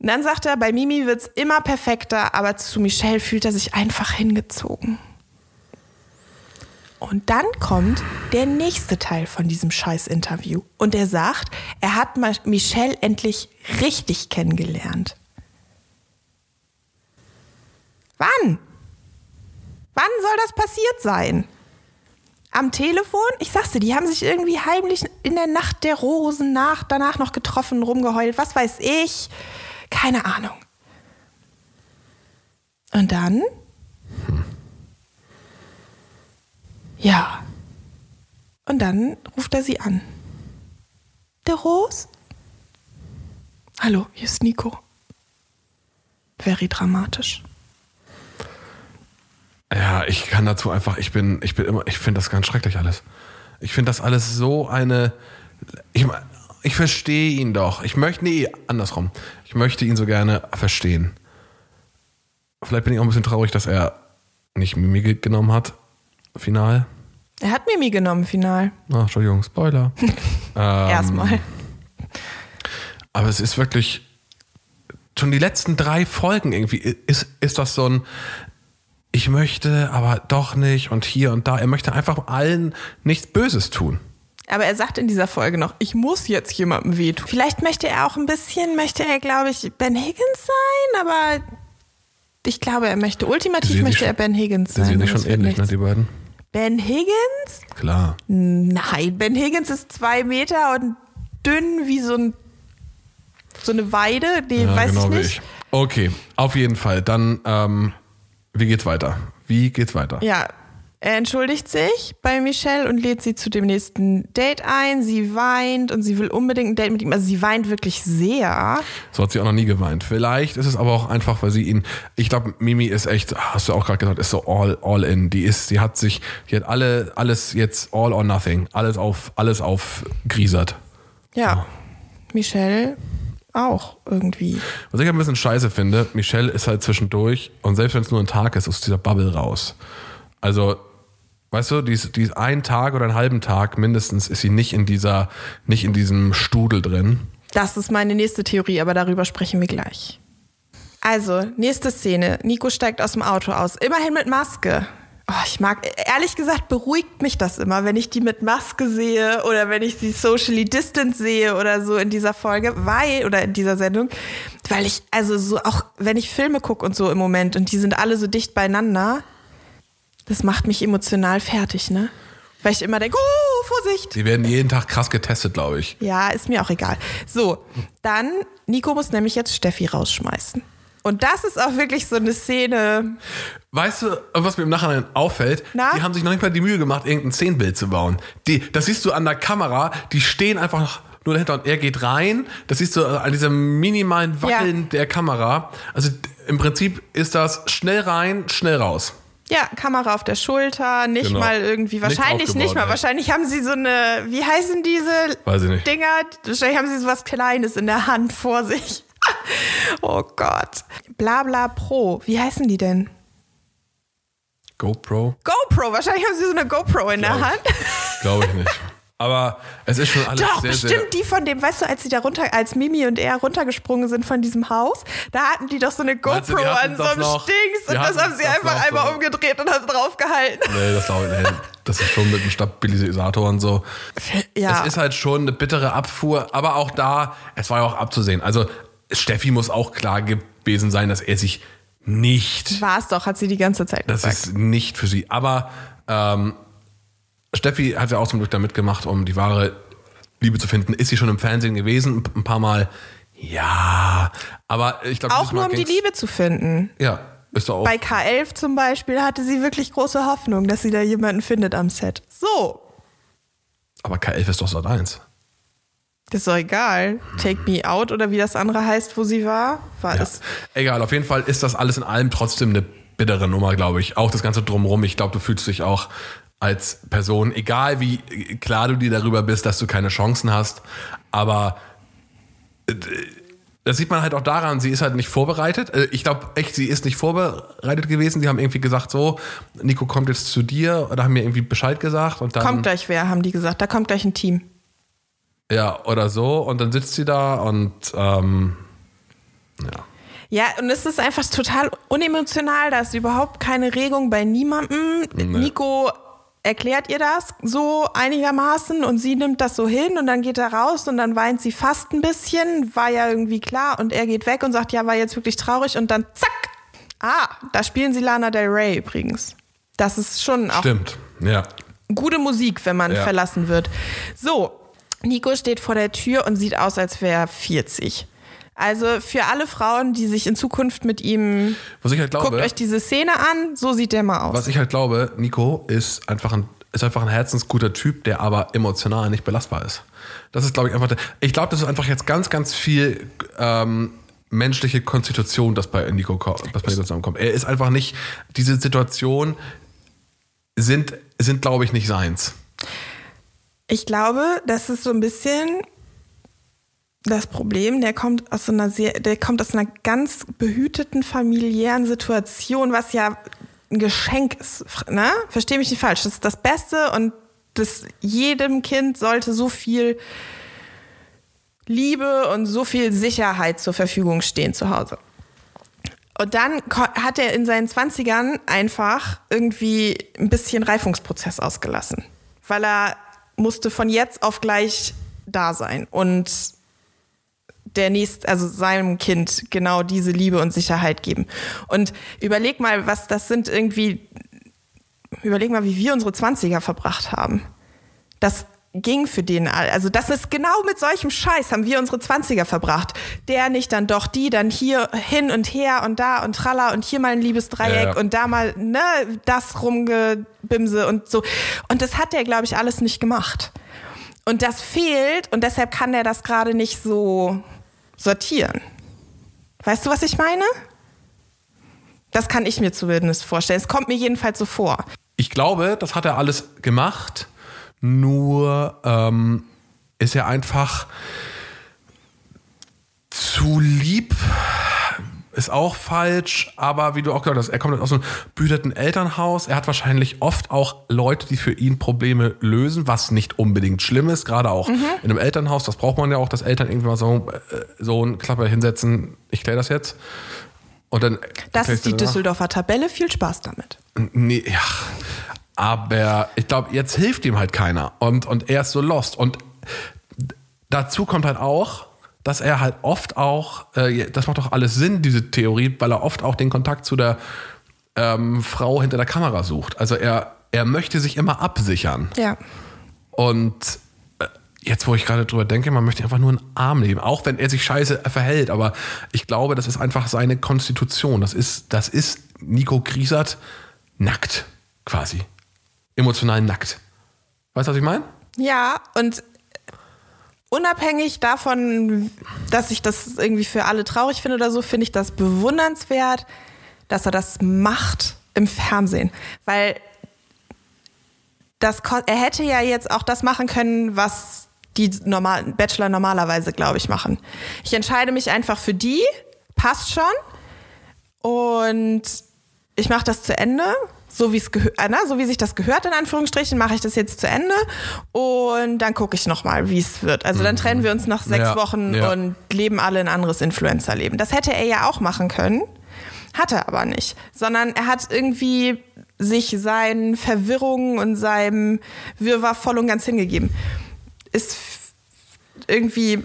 Und dann sagt er, bei Mimi wird es immer perfekter, aber zu Michelle fühlt er sich einfach hingezogen. Und dann kommt der nächste Teil von diesem Scheiß-Interview. Und er sagt, er hat Michelle endlich richtig kennengelernt. Wann? Wann soll das passiert sein? Am Telefon? Ich sag's dir, die haben sich irgendwie heimlich in der Nacht der Rosen nach, danach noch getroffen, rumgeheult, was weiß ich. Keine Ahnung. Und dann? Ja. Und dann ruft er sie an. Der Rose? Hallo, hier ist Nico. Very dramatisch. Ja, ich kann dazu einfach, ich bin, ich bin immer, ich finde das ganz schrecklich alles. Ich finde das alles so eine, ich, ich verstehe ihn doch. Ich möchte, nee, andersrum. Ich möchte ihn so gerne verstehen. Vielleicht bin ich auch ein bisschen traurig, dass er nicht Mimi genommen hat, final. Er hat Mimi genommen, final. Ach, Entschuldigung, Spoiler. ähm, Erstmal. Aber es ist wirklich, schon die letzten drei Folgen irgendwie, ist, ist das so ein, ich möchte, aber doch nicht und hier und da. Er möchte einfach allen nichts Böses tun. Aber er sagt in dieser Folge noch, ich muss jetzt jemandem wehtun. Vielleicht möchte er auch ein bisschen, möchte er, glaube ich, Ben Higgins sein, aber ich glaube, er möchte, ultimativ möchte er Ben Higgins sein. Die sehen sich schon ähnlich, ne, die beiden. Ben Higgins? Klar. Nein, Ben Higgins ist zwei Meter und dünn wie so, ein, so eine Weide. Die ja, weiß genau ich nicht. Ich. Okay, auf jeden Fall. Dann ähm, wie geht's weiter? Wie geht's weiter? Ja, er entschuldigt sich bei Michelle und lädt sie zu dem nächsten Date ein. Sie weint und sie will unbedingt ein Date mit ihm. Also sie weint wirklich sehr. So hat sie auch noch nie geweint. Vielleicht ist es aber auch einfach, weil sie ihn. Ich glaube, Mimi ist echt, hast du auch gerade gesagt, ist so all, all in. Die ist, sie hat sich, die hat alle, alles jetzt all or nothing. Alles auf, alles auf Griesert. Ja. Michelle auch irgendwie. Was ich ein bisschen scheiße finde, Michelle ist halt zwischendurch und selbst wenn es nur ein Tag ist, aus dieser Bubble raus. Also, weißt du, die ist, die ist einen Tag oder einen halben Tag mindestens ist sie nicht in dieser, nicht in diesem Studel drin. Das ist meine nächste Theorie, aber darüber sprechen wir gleich. Also, nächste Szene. Nico steigt aus dem Auto aus. Immerhin mit Maske. Oh, ich mag, ehrlich gesagt, beruhigt mich das immer, wenn ich die mit Maske sehe oder wenn ich sie socially distant sehe oder so in dieser Folge, weil, oder in dieser Sendung, weil ich, also so, auch wenn ich Filme gucke und so im Moment und die sind alle so dicht beieinander, das macht mich emotional fertig, ne? Weil ich immer denke, oh, Vorsicht! Die werden jeden Tag krass getestet, glaube ich. Ja, ist mir auch egal. So, dann, Nico muss nämlich jetzt Steffi rausschmeißen. Und das ist auch wirklich so eine Szene. Weißt du, was mir im Nachhinein auffällt? Na? Die haben sich noch nicht mal die Mühe gemacht, irgendein Szenenbild zu bauen. Die, das siehst du an der Kamera, die stehen einfach nur dahinter und er geht rein. Das siehst du an diesem minimalen Wackeln ja. der Kamera. Also im Prinzip ist das schnell rein, schnell raus. Ja, Kamera auf der Schulter, nicht genau. mal irgendwie, wahrscheinlich nicht, nicht mal. Nee. Wahrscheinlich haben sie so eine, wie heißen diese Weiß ich nicht. Dinger? Wahrscheinlich haben sie so was Kleines in der Hand vor sich. oh Gott. Blabla Pro. Wie heißen die denn? GoPro? GoPro. Wahrscheinlich haben sie so eine GoPro in Glaub der Hand. Glaube ich nicht. Aber es ist schon alles Doch, sehr, bestimmt sehr die von dem, weißt du, als sie da runter, als Mimi und er runtergesprungen sind von diesem Haus, da hatten die doch so eine GoPro du, an so einem noch, Stings und das haben sie einfach einmal so. umgedreht und haben draufgehalten. Nee, das glaube ich nicht. Das ist schon mit einem Stabilisator und so. Ja. Es ist halt schon eine bittere Abfuhr, aber auch da, es war ja auch abzusehen. Also Steffi muss auch klar gewesen sein, dass er sich nicht. War es doch, hat sie die ganze Zeit das gesagt. Das ist nicht für sie. Aber ähm, Steffi hat ja auch zum Glück da mitgemacht, um die wahre Liebe zu finden. Ist sie schon im Fernsehen gewesen, ein paar Mal. Ja, aber ich glaube auch nur um die Liebe zu finden. Ja, ist doch auch. Bei K11 zum Beispiel hatte sie wirklich große Hoffnung, dass sie da jemanden findet am Set. So. Aber K11 ist doch Sat 1. Das ist doch egal. Take Me Out oder wie das andere heißt, wo sie war, war ja. das. Egal, auf jeden Fall ist das alles in allem trotzdem eine bittere Nummer, glaube ich. Auch das Ganze drumherum. Ich glaube, du fühlst dich auch als Person, egal wie klar du dir darüber bist, dass du keine Chancen hast, aber äh, das sieht man halt auch daran, sie ist halt nicht vorbereitet. Äh, ich glaube echt, sie ist nicht vorbereitet gewesen. Die haben irgendwie gesagt, so, Nico kommt jetzt zu dir oder haben mir irgendwie Bescheid gesagt. Und dann, kommt gleich wer, haben die gesagt. Da kommt gleich ein Team. Ja, oder so. Und dann sitzt sie da und ähm, ja. Ja, und es ist einfach total unemotional. Da ist überhaupt keine Regung bei niemandem. Nee. Nico erklärt ihr das so einigermaßen und sie nimmt das so hin und dann geht er raus und dann weint sie fast ein bisschen, war ja irgendwie klar und er geht weg und sagt, ja, war jetzt wirklich traurig und dann zack. Ah, da spielen sie Lana Del Rey übrigens. Das ist schon auch Stimmt, ja. gute Musik, wenn man Ja. verlassen wird. So, Nico steht vor der Tür und sieht aus, als wäre er 40. Also für alle Frauen, die sich in Zukunft mit ihm Was ich halt glaube, guckt euch diese Szene an, so sieht der mal aus. was ich halt glaube, Nico ist einfach ein ist einfach ein herzensguter Typ, der aber emotional nicht belastbar ist. Das ist, glaube ich, einfach. Der, ich glaube, das ist einfach jetzt ganz, ganz viel ähm, menschliche Konstitution, das bei Nico, das bei Nico zusammenkommt. Er ist einfach nicht. Diese Situation sind, sind glaube ich, nicht seins. Ich glaube, das ist so ein bisschen das Problem. Der kommt aus so einer sehr, der kommt aus einer ganz behüteten familiären Situation, was ja ein Geschenk ist. Ne? Versteh mich nicht falsch. Das ist das Beste und das jedem Kind sollte so viel Liebe und so viel Sicherheit zur Verfügung stehen zu Hause. Und dann hat er in seinen 20ern einfach irgendwie ein bisschen Reifungsprozess ausgelassen. Weil er musste von jetzt auf gleich da sein und der nächst, also seinem Kind genau diese Liebe und Sicherheit geben. Und überleg mal, was das sind irgendwie, überleg mal, wie wir unsere 20er verbracht haben. Das ging für den. Also das ist genau mit solchem Scheiß haben wir unsere 20er verbracht. Der nicht, dann doch die, dann hier hin und her und da und tralla und hier mal ein Liebesdreieck Ja, ja. und da mal ne, das rumgebimse und so. Und das hat er, glaube ich, alles nicht gemacht. Und das fehlt und deshalb kann er das gerade nicht so sortieren. Weißt du, was ich meine? Das kann ich mir zumindest vorstellen. Es kommt mir jedenfalls so vor. Ich glaube, das hat er alles gemacht, nur ähm, ist er einfach zu lieb. Ist auch falsch, aber wie du auch gesagt hast, er kommt aus einem behüteten Elternhaus. Er hat wahrscheinlich oft auch Leute, die für ihn Probleme lösen, was nicht unbedingt schlimm ist. Gerade auch in einem Elternhaus, das braucht man ja auch, dass Eltern irgendwie mal so, äh, so einen Klapper hinsetzen. Ich kläre das jetzt. Und dann Das ist die danach. Düsseldorfer Tabelle. Viel Spaß damit. Nee, ja. Aber ich glaube, jetzt hilft ihm halt keiner. Und, und er ist so lost. Und dazu kommt halt auch, dass er halt oft auch, äh, das macht doch alles Sinn, diese Theorie, weil er oft auch den Kontakt zu der ähm, Frau hinter der Kamera sucht. Also er, er möchte sich immer absichern. Ja. Und äh, jetzt, wo ich gerade drüber denke, man möchte einfach nur einen Arm nehmen, auch wenn er sich scheiße verhält. Aber ich glaube, das ist einfach seine Konstitution. Das ist, das ist Nico Griesert nackt, quasi. Emotional nackt. Weißt du, was ich meine? Ja, und unabhängig davon, dass ich das irgendwie für alle traurig finde oder so, finde ich das bewundernswert, dass er das macht im Fernsehen. Weil das, er hätte ja jetzt auch das machen können, was die normal, Bachelor normalerweise, glaube ich, machen. Ich entscheide mich einfach für die, passt schon. Und ich mache das zu Ende, so wie es äh, na, so wie sich das gehört in Anführungsstrichen, mache ich das jetzt zu Ende und dann gucke ich noch mal, wie es wird. Also dann trennen wir uns nach sechs Ja, Wochen ja. und leben alle ein anderes Influencer-Leben. Das hätte er ja auch machen können, hat er aber nicht, sondern er hat irgendwie sich seinen Verwirrungen und seinem Wirrwarr voll und ganz hingegeben. Ist irgendwie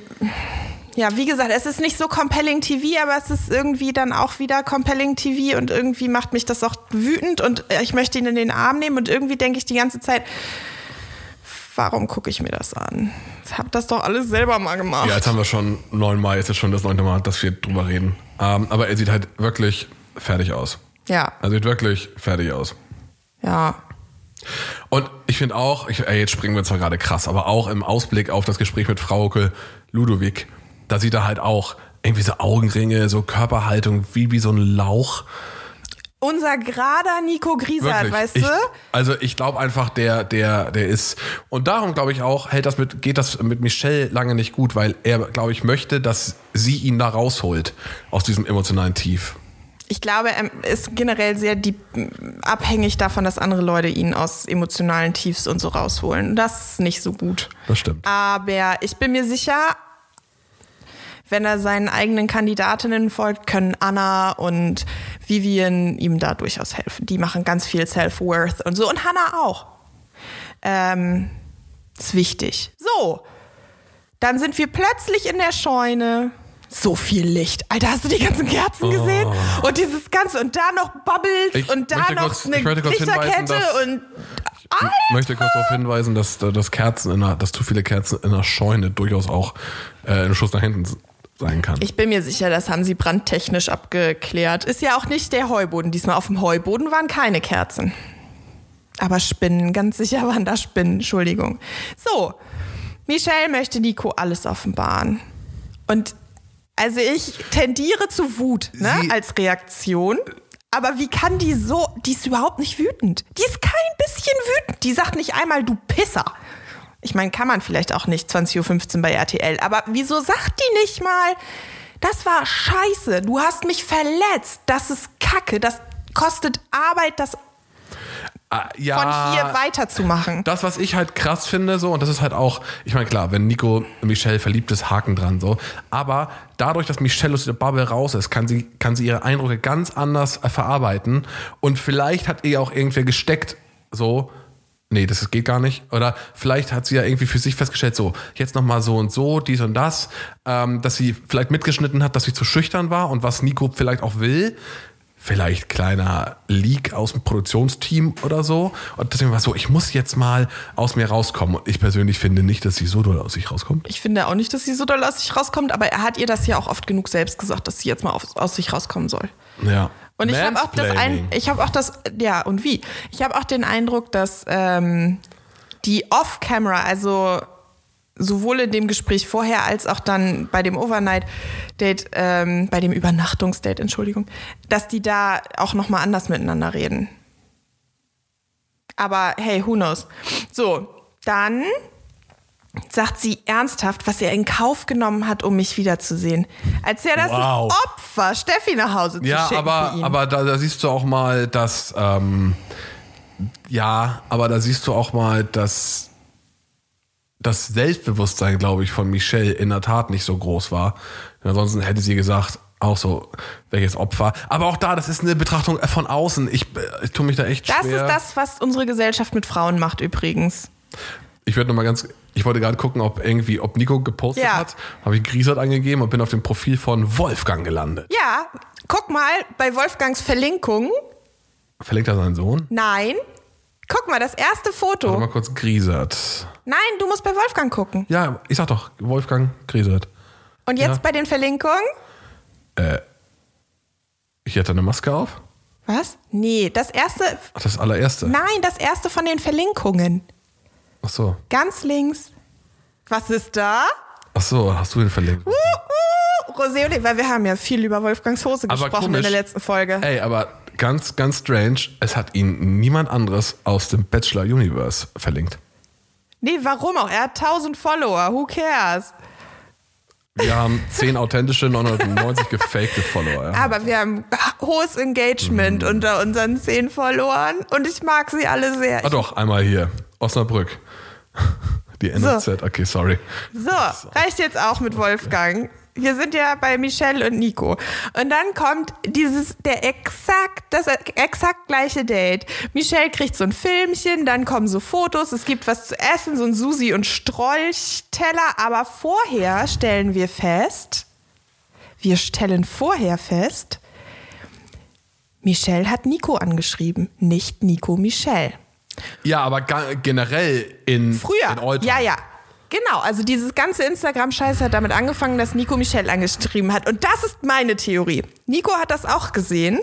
ja, wie gesagt, es ist nicht so compelling TV, aber es ist irgendwie dann auch wieder compelling TV und irgendwie macht mich das auch wütend und äh, ich möchte ihn in den Arm nehmen und irgendwie denke ich die ganze Zeit, warum gucke ich mir das an? Ich habe das doch alles selber mal gemacht. Ja, jetzt haben wir schon neunmal, jetzt ist schon das neunte Mal, dass wir drüber reden. Ähm, aber er sieht halt wirklich fertig aus. Ja, Er sieht wirklich fertig aus. ja. Und ich finde auch, ich, ey, jetzt springen wir zwar gerade krass, aber auch im Ausblick auf das Gespräch mit Frauke Ludovic, da sieht er halt auch irgendwie so Augenringe, so Körperhaltung, wie, wie so ein Lauch. Unser gerader Nico Griesert, weißt ich, du? Also ich glaube einfach, der, der, der ist. Und darum glaube ich auch, hält das mit, geht das mit Michelle lange nicht gut, weil er, glaube ich, möchte, dass sie ihn da rausholt aus diesem emotionalen Tief. Ich glaube, er ist generell sehr die, abhängig davon, dass andere Leute ihn aus emotionalen Tiefs und so rausholen. Das ist nicht so gut. Das stimmt. Aber ich bin mir sicher, wenn er seinen eigenen Kandidatinnen folgt, können Anna und Vivian ihm da durchaus helfen. Die machen ganz viel Self-Worth und so. Und Hannah auch. Ähm, ist wichtig. So, dann sind wir plötzlich in der Scheune. So viel Licht. Alter, hast du die ganzen Kerzen gesehen? Und dieses ganze, und da noch Bubbles Oh. Ich und da noch kurz- eine Lichterkette und. Ich möchte kurz darauf hinweisen, dass, dass Kerzen in einer, dass zu viele Kerzen in einer Scheune durchaus auch äh, ein Schuss nach hinten sein kann. Ich bin mir sicher, das haben sie brandtechnisch abgeklärt. Ist ja auch nicht der Heuboden. Diesmal auf dem Heuboden waren keine Kerzen. Aber Spinnen, ganz sicher waren da Spinnen, Entschuldigung. So, Michelle möchte Nico alles offenbaren. Und also ich tendiere zu Wut ne, Sie- als Reaktion. Aber wie kann die so, die ist überhaupt nicht wütend. Die ist kein bisschen wütend. Die sagt nicht einmal, du Pisser. Ich meine, kann man vielleicht auch nicht 20.15 Uhr bei RTL. Aber wieso sagt die nicht mal, das war scheiße, du hast mich verletzt, das ist Kacke, das kostet Arbeit, das Ah, ja, von hier weiterzumachen. das, was ich halt krass finde, so, und das ist halt auch, ich meine, klar, wenn Nico Michelle verliebt ist, Haken dran, so. Aber dadurch, dass Michelle aus der Bubble raus ist, kann sie, kann sie ihre Eindrücke ganz anders verarbeiten. Und vielleicht hat ihr auch irgendwer gesteckt, so, nee, das geht gar nicht. Oder vielleicht hat sie ja irgendwie für sich festgestellt, so, jetzt nochmal so und so, dies und das, ähm, dass sie vielleicht mitgeschnitten hat, dass sie zu schüchtern war und was Nico vielleicht auch will. Vielleicht kleiner Leak aus dem Produktionsteam oder so. Und deswegen war es so, ich muss jetzt mal aus mir rauskommen. Und ich persönlich finde nicht, dass sie so doll aus sich rauskommt. Ich finde auch nicht, dass sie so doll aus sich rauskommt, aber er hat ihr das ja auch oft genug selbst gesagt, dass sie jetzt mal auf, aus sich rauskommen soll. Ja. Und ich habe auch das ein, ich habe auch das, ja, und wie? Ich habe auch den Eindruck, dass ähm, die Off-Camera, also sowohl in dem Gespräch vorher als auch dann bei dem Overnight-Date, ähm, bei dem Übernachtungsdate, Entschuldigung, dass die da auch nochmal anders miteinander reden. Aber hey, who knows? So, dann sagt sie ernsthaft, was er in Kauf genommen hat, um mich wiederzusehen. Als wäre das Wow. ein Opfer, Steffi nach Hause zu Ja, schicken aber, für ihn. aber da, da siehst du auch mal, dass, ähm, ja, aber da siehst du auch mal, dass das Selbstbewusstsein, glaube ich, von Michelle in der Tat nicht so groß war. Ansonsten hätte sie gesagt, auch so, welches Opfer. Aber auch da, das ist eine Betrachtung von außen. Ich, äh, ich tue mich da echt das schwer. ist das, was unsere Gesellschaft mit Frauen macht übrigens. Ich würde noch mal ganz, ich wollte gerade gucken, ob irgendwie, ob Nico gepostet Ja. hat. Habe ich Griesert angegeben und bin auf dem Profil von Wolfgang gelandet. Ja, guck mal bei Wolfgangs Verlinkung. Verlinkt er seinen Sohn? Nein. Guck mal, das erste Warte Foto. mal kurz, Griesert. Nein, du musst bei Wolfgang gucken. Ja, ich sag doch, Wolfgang Griesert. Und jetzt Ja. bei den Verlinkungen? Ich hatte eine Maske auf. Was? Nee, das erste. Ach, das allererste. Nein, das erste von den Verlinkungen. Ach so. Ganz links. Was ist da? Ach so, hast du den verlinkt? Uh, uh, Rosé und weil wir haben ja viel über Wolfgangs Hose Aber gesprochen komisch. in der letzten Folge. Ey, aber ganz, ganz strange, es hat ihn niemand anderes aus dem Bachelor Universe verlinkt. Nee, warum auch? Er hat 1000 Follower. Who cares? Wir haben 10 authentische, 990 gefakte Follower. Ja. Aber wir haben hohes Engagement Mhm. unter unseren 10 Followern und ich mag sie alle sehr. Ah doch, einmal hier. Osnabrück. Die NZ, okay, sorry. So, reicht jetzt auch mit Wolfgang. Wir sind ja bei Michelle und Nico. Und dann kommt dieses, der exakt, das exakt gleiche Date. Michelle kriegt so ein Filmchen, dann kommen so Fotos, es gibt was zu essen, so ein Susi- und Strolchteller. Aber vorher stellen wir fest, wir stellen vorher fest, Michelle hat Nico angeschrieben, nicht Nico Michelle. Ja, aber generell in, Früher. in. Ja, ja. Genau, also dieses ganze Instagram-Scheiß hat damit angefangen, dass Nico Michelle angeschrieben hat. Und das ist meine Theorie. Nico hat das auch gesehen.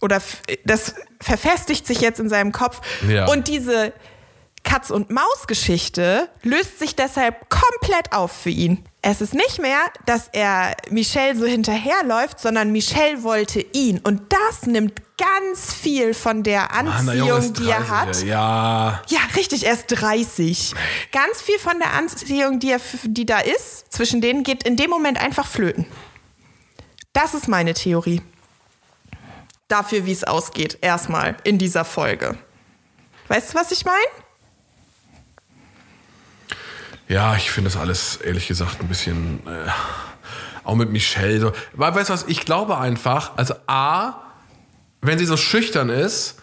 Oder das verfestigt sich jetzt in seinem Kopf. Ja. Und diese Katz- und Maus-Geschichte löst sich deshalb komplett auf für ihn. Es ist nicht mehr, dass er Michelle so hinterherläuft, sondern Michelle wollte ihn. Und das nimmt ganz viel von der Mann, der Anziehung, Junge ist die er 30, hat. Ja. Ja, richtig, er ist 30. Ganz viel von der Anziehung, die, er, die da ist, zwischen denen geht in dem Moment einfach flöten. Das ist meine Theorie. Dafür, wie es ausgeht, erstmal in dieser Folge. Weißt du, was ich meine? Ja, ich finde das alles, ehrlich gesagt, ein bisschen. Äh, auch mit Michelle. So. Weil, weißt du was, ich glaube einfach, also A, wenn sie so schüchtern ist,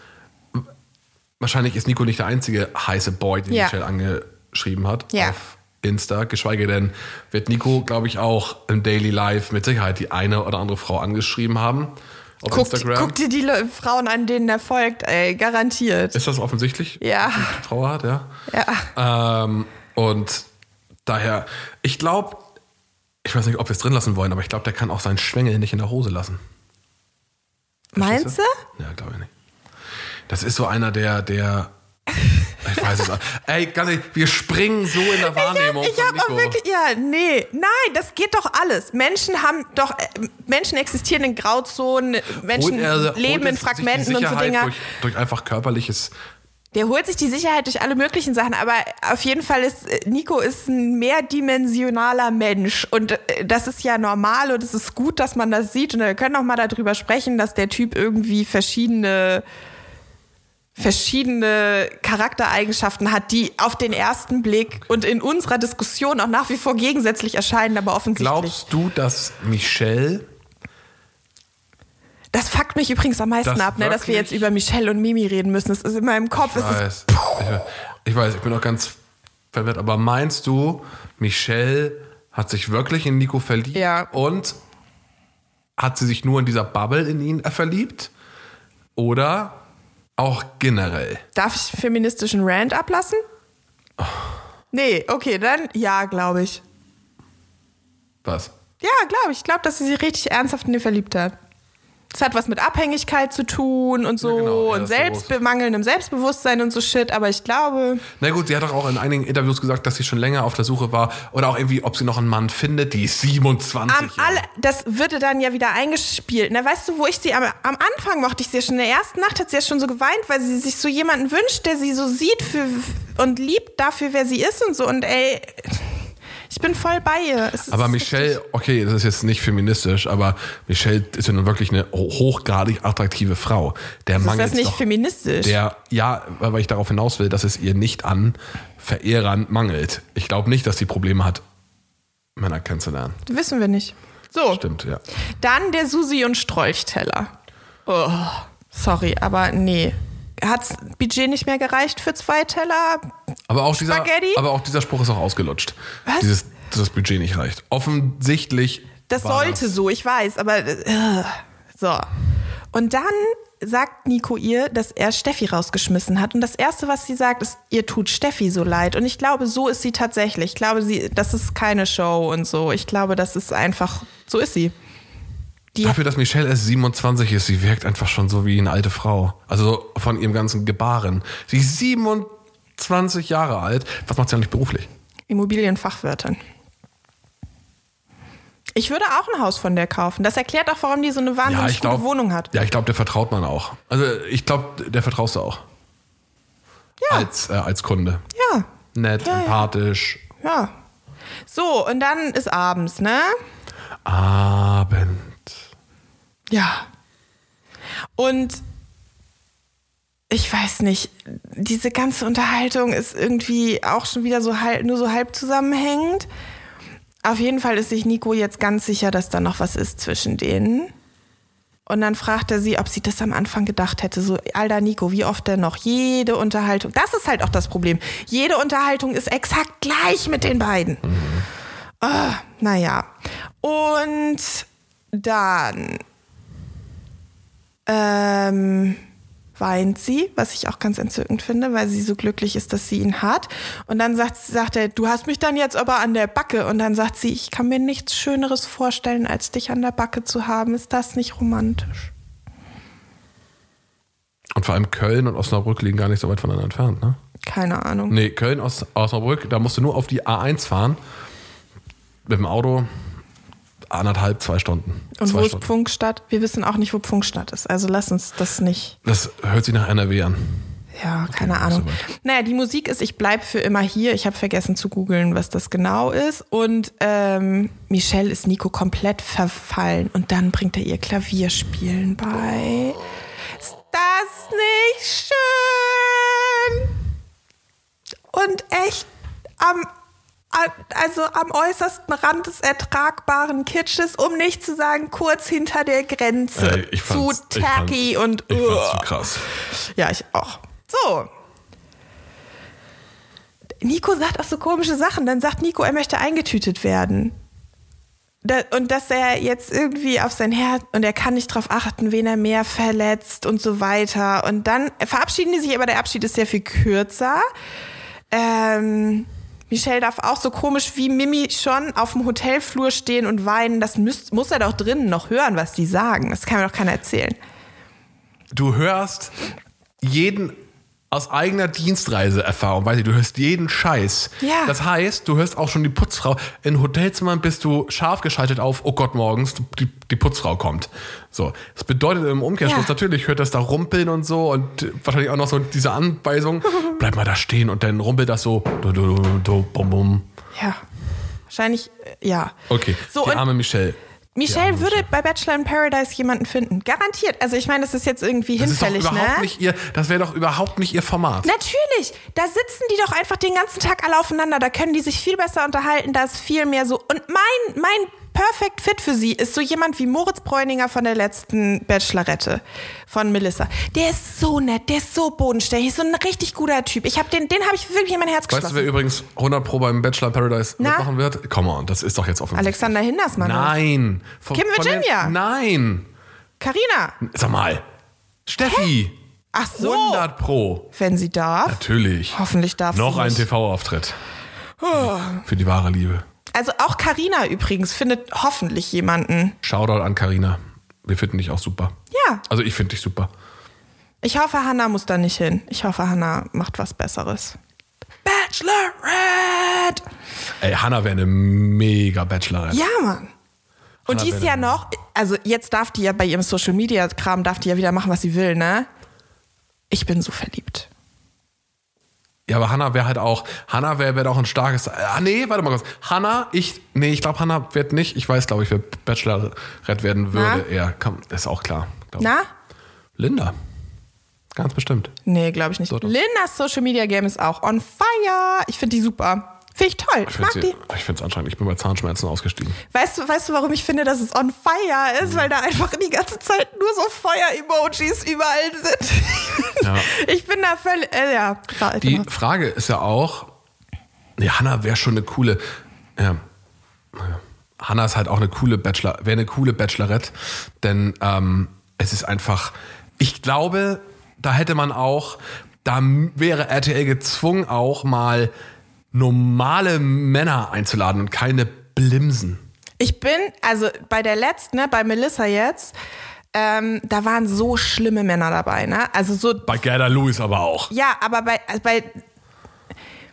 wahrscheinlich ist Nico nicht der einzige heiße Boy, den Ja. Michelle angeschrieben hat Ja. auf Insta. Geschweige denn, wird Nico, glaube ich, auch im Daily Life mit Sicherheit die eine oder andere Frau angeschrieben haben. Auf Guck, Instagram. guck dir die Le Frauen an, denen er folgt, ey, garantiert. Ist das offensichtlich? Ja. die Frau hat, ja. Ja. Ähm, und daher, ich glaube, ich weiß nicht, ob wir es drin lassen wollen, aber ich glaube, der kann auch seinen Schwengel nicht in der Hose lassen. Meinst du? Ja, glaube ich nicht. Das ist so einer, der, der. Ich weiß es auch. Ey, ganz ehrlich, wir springen so in der Wahrnehmung. Ich habe auch Nico. wirklich, ja, nee, nein, das geht doch alles. Menschen haben doch, äh, Menschen existieren in Grauzonen, Menschen er- leben in Fragmenten und so Dinger. Durch, durch einfach körperliches. Der holt sich die Sicherheit durch alle möglichen Sachen, aber auf jeden Fall ist äh, Nico ist ein mehrdimensionaler Mensch und äh, das ist ja normal und es ist gut, dass man das sieht und wir können auch mal darüber sprechen, dass der Typ irgendwie verschiedene verschiedene Charaktereigenschaften hat, die auf den ersten Blick und in unserer Diskussion auch nach wie vor gegensätzlich erscheinen, aber offensichtlich. Glaubst du, dass Michelle. Das fuckt mich übrigens am meisten Das ab, ne, dass wir jetzt über Michelle und Mimi reden müssen. Das ist in meinem Kopf. Ich es ist, weiß, ich, ich weiß, ich bin auch ganz verwirrt, aber meinst du, Michelle hat sich wirklich in Nico verliebt? Ja. Und hat sie sich nur in dieser Bubble in ihn verliebt? Oder auch generell? Darf ich feministischen Rant ablassen? Nee, okay, dann ja, glaube ich. Was? Ja, glaube ich. Ich glaube, dass sie sich richtig ernsthaft in ihn verliebt hat. Das hat was mit Abhängigkeit zu tun und so Ja, genau. Ja, und das ist Selbstbe mangelndem Selbstbewusstsein und so Shit, aber ich glaube, Na gut, sie hat doch auch in einigen Interviews gesagt, dass sie schon länger auf der Suche war oder auch irgendwie, ob sie noch einen Mann findet, die ist 27. am alle, das würde dann ja wieder eingespielt. Na, weißt du, wo ich sie am, am Anfang mochte ich sie ja schon. In der ersten Nacht hat sie ja schon so geweint, weil sie sich so jemanden wünscht, der sie so sieht für, und liebt dafür, wer sie ist und so. Und ey, ich bin voll bei ihr. Es Aber richtig- Michelle, okay, das ist jetzt nicht feministisch, aber Michelle ist ja nun wirklich eine ho- hochgradig attraktive Frau. Der ist das nicht doch, feministisch? der, ja, weil ich darauf hinaus will, dass es ihr nicht an Verehrern mangelt. Ich glaube nicht, dass sie Probleme hat, Männer kennenzulernen. Wissen wir nicht. So, Stimmt, ja. dann der Susi und Strolchteller. Oh, sorry, aber nee. Hat's Budget nicht mehr gereicht für zwei Teller? Aber auch dieser, Spaghetti? aber auch dieser Spruch ist auch ausgelutscht. Was? Dieses, dass das Budget nicht reicht. Offensichtlich. Das sollte so, ich weiß, aber äh, so. Und dann sagt Nico ihr, dass er Steffi rausgeschmissen hat. Und das Erste, was sie sagt, ist, ihr tut Steffi so leid. Und ich glaube, so ist sie tatsächlich. Ich glaube, sie, das ist keine Show und so. Ich glaube, das ist einfach, so ist sie. Die Dafür, dass Michelle erst 27 ist, sie wirkt einfach schon so wie eine alte Frau. Also von ihrem ganzen Gebaren. Sie ist 27 Jahre alt. Was macht sie eigentlich beruflich? Immobilienfachwirtin. Ich würde auch ein Haus von der kaufen. Das erklärt auch, warum die so eine wahnsinnig gute Wohnung hat. Ja, ich glaube, der vertraut man auch. Also ich glaube, der vertraust du auch. Ja. Als, äh, als Kunde. Ja, Nett, Ja, ja. empathisch. ja. So, und dann ist abends, ne? Abend. Ja. Und ich weiß nicht, diese ganze Unterhaltung ist irgendwie auch schon wieder so halb, nur so halb zusammenhängend. Auf jeden Fall ist sich Nico jetzt ganz sicher, dass da noch was ist zwischen denen. Und dann fragt er sie, ob sie das am Anfang gedacht hätte. So, alter Nico, wie oft denn noch? Jede Unterhaltung. Das ist halt auch das Problem. Jede Unterhaltung ist exakt gleich mit den beiden. Ah, naja. Und dann ähm, weint sie, was ich auch ganz entzückend finde, weil sie so glücklich ist, dass sie ihn hat. Und dann sagt, sagt er, du hast mich dann jetzt aber an der Backe. Und dann sagt sie, ich kann mir nichts Schöneres vorstellen, als dich an der Backe zu haben. Ist das nicht romantisch? Und vor allem Köln und Osnabrück liegen gar nicht so weit voneinander entfernt, ne? Keine Ahnung. Nee, Köln, Os Osnabrück, da musst du nur auf die A1 fahren. Mit dem Auto anderthalb, zwei Stunden. Und zwei wo ist Stunden. Pfungstadt? Wir wissen auch nicht, wo Pfungstadt ist. Also lass uns das nicht. Das hört sich nach NRW an. Ja, keine nicht Ahnung. naja, die Musik ist Ich bleib für immer hier. Ich habe vergessen zu googeln, was das genau ist. Und ähm, Michelle ist Nico komplett verfallen. Und dann bringt er ihr Klavierspielen bei. Ist das nicht schön? Und echt am, also am äußersten Rand des ertragbaren Kitsches, um nicht zu sagen kurz hinter der Grenze. Ich zu tacky und Ich fand's Uah. zu krass. Ja, ich auch. So. Nico sagt auch so komische Sachen. Dann sagt Nico, er möchte eingetütet werden. Und dass er jetzt irgendwie auf sein Herz und er kann nicht drauf achten, wen er mehr verletzt und so weiter. Und dann verabschieden die sich, aber der Abschied ist sehr viel kürzer. Ähm, Michelle darf auch so komisch wie Mimi schon auf dem Hotelflur stehen und weinen. Das müsst, muss er doch drinnen noch hören, was die sagen. Das kann mir doch keiner erzählen. Du hörst jeden aus eigener Dienstreiseerfahrung, weil du hörst jeden Scheiß. Ja. Das heißt, du hörst auch schon die Putzfrau. In Hotelzimmern bist du scharf geschaltet auf, oh Gott, morgens die, die Putzfrau kommt. So. Das bedeutet im Umkehrschluss, Ja. natürlich hört das da rumpeln und so und wahrscheinlich auch noch so diese Anweisung, bleib mal da stehen und dann rumpelt das so, du, du, du, du, bum, bum. Ja. Wahrscheinlich, äh, ja. Okay, So, die arme Michelle. Michelle würde bei Bachelor in Paradise jemanden finden. Garantiert. Also ich meine, das ist jetzt irgendwie Das ist doch hinfällig, überhaupt ne? nicht ihr, das wäre doch überhaupt nicht ihr Format. Natürlich, da sitzen die doch einfach den ganzen Tag alle aufeinander. Da können die sich viel besser unterhalten. Da ist viel mehr so. Und mein, mein Perfect Fit für sie ist so jemand wie Moritz Bräuninger von der letzten Bachelorette von Melissa. Der ist so nett, der ist so bodenständig, ist so ein richtig guter Typ. Ich habe den, den habe ich wirklich in mein Herz Weißt du, geschlossen. wer übrigens 100 Pro beim Bachelor Paradise Na? mitmachen wird? Come on, das ist doch jetzt offensichtlich. Alexander Hindersmann. Nein. Von, Kim von den- Virginia. nein. Carina. Sag mal. Steffi. Ach so. 100 Pro. Wenn sie darf. Natürlich. Hoffentlich darf Noch sie ein nicht. TV-Auftritt. Für die wahre Liebe. Also auch Carina übrigens findet hoffentlich jemanden. Shoutout an Karina. Wir finden dich auch super. Ja. Also ich finde dich super. Ich hoffe, Hannah muss da nicht hin. Ich hoffe, Hannah macht was Besseres. Bachelorette! Ey, Hannah wäre eine mega Bachelorette. Ja, Mann. Und Hannah die ist ja noch, also jetzt darf die ja bei ihrem Social Media Kram, darf die ja wieder machen, was sie will, ne? Ich bin so verliebt. Ja, aber Hannah wäre halt auch, Hannah wäre wär auch ein starkes, ah nee, warte mal kurz. Hannah, ich, nee, ich glaube Hannah wird nicht, ich weiß glaube ich, wer Bachelorette werden würde. Na? eher. komm, ist auch klar. Na? Linda. Ganz bestimmt. Nee, glaube ich nicht. Doch, doch. Lindas Social Media Game ist auch on fire. Ich finde die super. Finde ich toll. Ich Ich mag finde die. es anscheinend, ich bin bei Zahnschmerzen ausgestiegen. Weißt du, weißt du, warum ich finde, dass es on fire ist? Weil da einfach die ganze Zeit nur so Feuer-Emojis überall sind. Ja. Ich bin da völlig, äh, ja. war einfach Die noch- Frage ist ja auch, nee, Hannah wäre schon eine coole, ja, naja. Hannah ist halt auch eine coole Bachelor, wäre eine coole Bachelorette, denn ähm, es ist einfach, ich glaube, da hätte man auch, da wäre RTL gezwungen auch mal normale Männer einzuladen und keine Blimsen. Ich bin, also bei der letzten, ne, bei Melissa jetzt, ähm, da waren so schlimme Männer dabei, ne? Also so, Bei Gerda Lewis aber auch. ja, aber bei, also bei,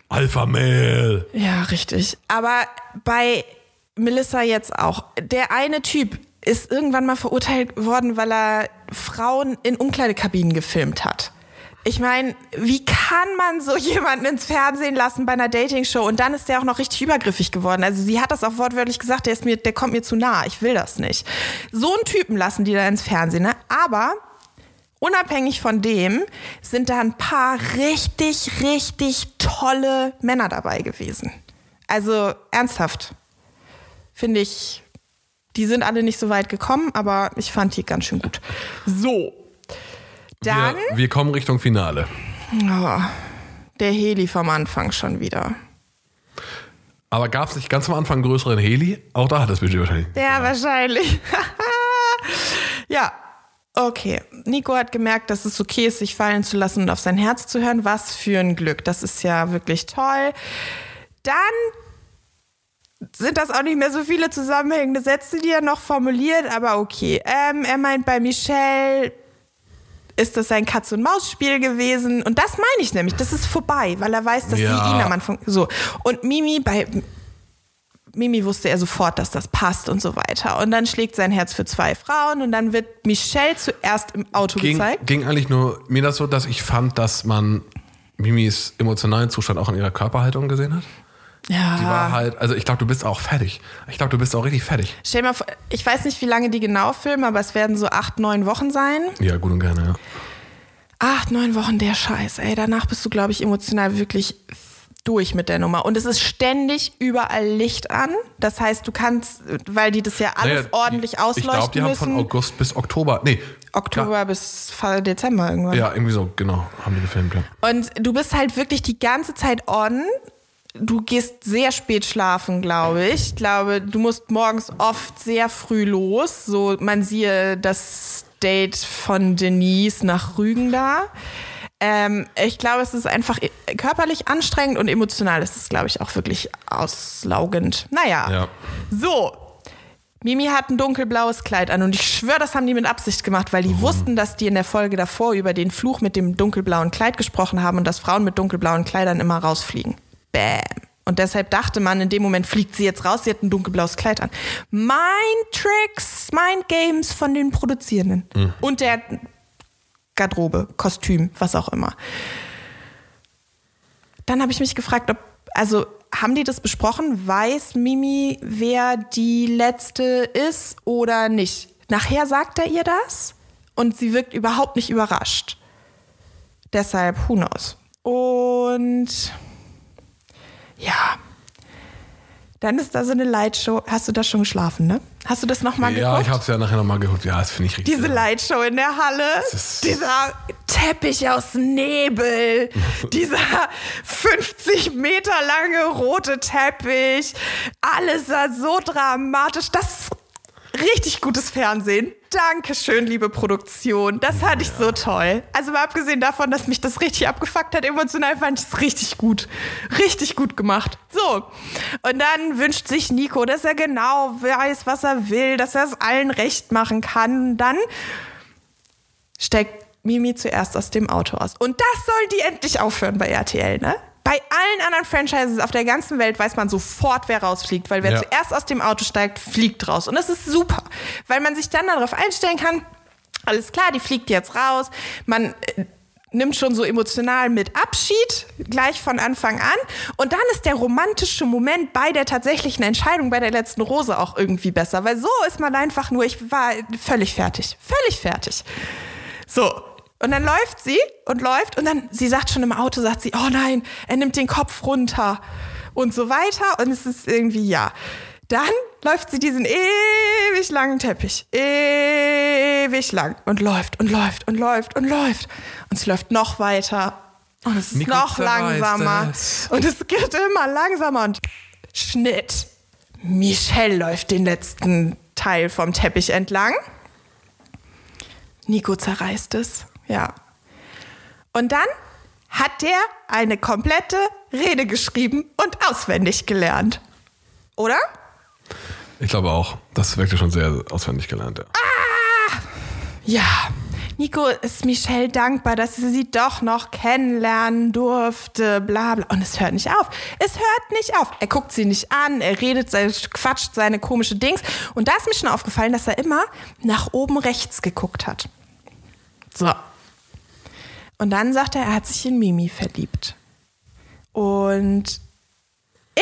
Alpha Male. ja, richtig. Aber bei Melissa jetzt auch. Der eine Typ ist irgendwann mal verurteilt worden, weil er Frauen in Umkleidekabinen gefilmt hat. Ich meine, wie kann man so jemanden ins Fernsehen lassen bei einer Dating-Show und dann ist der auch noch richtig übergriffig geworden. Also sie hat das auch wortwörtlich gesagt, der, ist mir, der kommt mir zu nah, ich will das nicht. So einen Typen lassen die da ins Fernsehen, ne? Aber unabhängig von dem sind da ein paar richtig, richtig tolle Männer dabei gewesen. Also ernsthaft, finde ich, die sind alle nicht so weit gekommen, aber ich fand die ganz schön gut. So. Dann Wir, wir kommen Richtung Finale. oh, der Heli vom Anfang schon wieder. Aber gab es nicht ganz am Anfang einen größeren Heli? Auch da hat das Budget wahrscheinlich. Ja, wahrscheinlich. ja. Okay, Nico hat gemerkt, dass es okay ist, sich fallen zu lassen und auf sein Herz zu hören. Was für ein Glück. Das ist ja wirklich toll. Dann sind das auch nicht mehr so viele zusammenhängende Sätze, die er noch formuliert, aber okay. Ähm, er meint bei Michelle ist das ein Katz-und-Maus-Spiel gewesen. Und das meine ich nämlich. Das ist vorbei, weil er weiß, dass Ja. sie ihn am Anfang. So. Und Mimi, bei Mimi wusste er sofort, dass das passt und so weiter. Und dann schlägt sein Herz für zwei Frauen und dann wird Michelle zuerst im Auto Ging, gezeigt. ging eigentlich nur mir das so, dass ich fand, dass man Mimis emotionalen Zustand auch in ihrer Körperhaltung gesehen hat. Ja. Die war halt, also ich glaube, du bist auch fertig. Ich glaube, du bist auch richtig fertig. Stell dir mal vor, ich weiß nicht, wie lange die genau filmen, aber es werden so acht, neun Wochen sein. Ja, gut und gerne, ja. Acht, neun Wochen der Scheiß, ey. Danach bist du, glaube ich, emotional wirklich durch mit der Nummer. Und es ist ständig überall Licht an. Das heißt, du kannst, weil die das ja alles Naja, ordentlich ausleuchten Ich glaube, die haben müssen. von August bis Oktober. Nee. Oktober bis Dezember irgendwann. Ja, irgendwie so, genau, haben die gefilmt, ja. Und du bist halt wirklich die ganze Zeit on. Du gehst sehr spät schlafen, glaube ich. Ich glaube, du musst morgens oft sehr früh los. So, man siehe das Date von Denise nach Rügen da. Ähm, ich glaube, es ist einfach körperlich anstrengend und emotional ist es, glaube ich, auch wirklich auslaugend. Naja, Ja. so. Mimi hat ein dunkelblaues Kleid an und ich schwöre, das haben die mit Absicht gemacht, weil die wussten, dass die in der Folge davor über den Fluch mit dem dunkelblauen Kleid gesprochen haben und dass Frauen mit dunkelblauen Kleidern immer rausfliegen. Bam. Und deshalb dachte man, in dem Moment fliegt sie jetzt raus, sie hat ein dunkelblaues Kleid an. Mein Tricks, mein Games von den Produzierenden. Und der Garderobe, Kostüm, was auch immer. Dann habe ich mich gefragt, ob, also haben die das besprochen? Weiß Mimi, wer die letzte ist oder nicht? Nachher sagt er ihr das und sie wirkt überhaupt nicht überrascht. Deshalb, who knows? Und ja, dann ist da so eine Lightshow. Hast du da schon geschlafen, ne? Hast du das nochmal Ja, geguckt? ich habe es ja nachher nochmal geguckt. Ja, das finde ich richtig. Diese Lightshow in der Halle, dieser Teppich aus Nebel, dieser 50 Meter lange rote Teppich, alles war so dramatisch. Das ist richtig gutes Fernsehen. Dankeschön, liebe Produktion. Das fand ich so toll. Also mal abgesehen davon, dass mich das richtig abgefuckt hat, emotional fand ich es richtig gut. Richtig gut gemacht. So. Und dann wünscht sich Nico, dass er genau weiß, was er will, dass er es allen recht machen kann. Dann steigt Mimi zuerst aus dem Auto aus. Und das soll die endlich aufhören bei RTL, ne? Bei allen anderen Franchises auf der ganzen Welt weiß man sofort, wer rausfliegt, weil wer Ja. zuerst aus dem Auto steigt, fliegt raus. Und das ist super, weil man sich dann darauf einstellen kann, alles klar, die fliegt jetzt raus. Man äh, nimmt schon so emotional mit Abschied gleich von Anfang an. Und dann ist der romantische Moment bei der tatsächlichen Entscheidung, bei der letzten Rose auch irgendwie besser, weil so ist man einfach nur, ich war völlig fertig, völlig fertig. So. Und dann läuft sie und läuft und dann, sie sagt schon im Auto, sagt sie, oh nein, er nimmt den Kopf runter und so weiter. Und es ist irgendwie, ja. Dann läuft sie diesen ewig langen Teppich, ewig lang und läuft und läuft und läuft und läuft. Und sie läuft noch weiter und es ist Nico noch langsamer. es. Und es geht immer langsamer und Schnitt. Michelle läuft den letzten Teil vom Teppich entlang. Nico zerreißt es, ja. Und dann hat der eine komplette Rede geschrieben und auswendig gelernt. Oder? Ich glaube auch. Das wirkte schon sehr auswendig gelernt. Ja. Ja. Nico ist Michelle dankbar, dass sie sie doch noch kennenlernen durfte, bla bla. Und es hört nicht auf. Es hört nicht auf. Er guckt sie nicht an, er redet, er quatscht seine komische Dings. Und da ist mir schon aufgefallen, dass er immer nach oben rechts geguckt hat. So. Und dann sagt er, er hat sich in Mimi verliebt. Und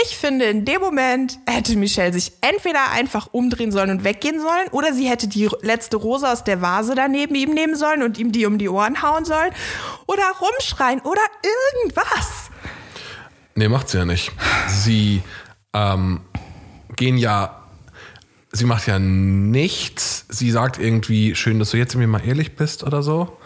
ich finde, in dem Moment hätte Michelle sich entweder einfach umdrehen sollen und weggehen sollen, oder sie hätte die letzte Rose aus der Vase daneben ihm nehmen sollen und ihm die um die Ohren hauen sollen, oder rumschreien oder irgendwas. Nee, macht sie ja nicht. Sie ähm, gehen ja. Sie macht ja nichts. Sie sagt irgendwie, schön, dass du jetzt mir mal ehrlich bist oder so.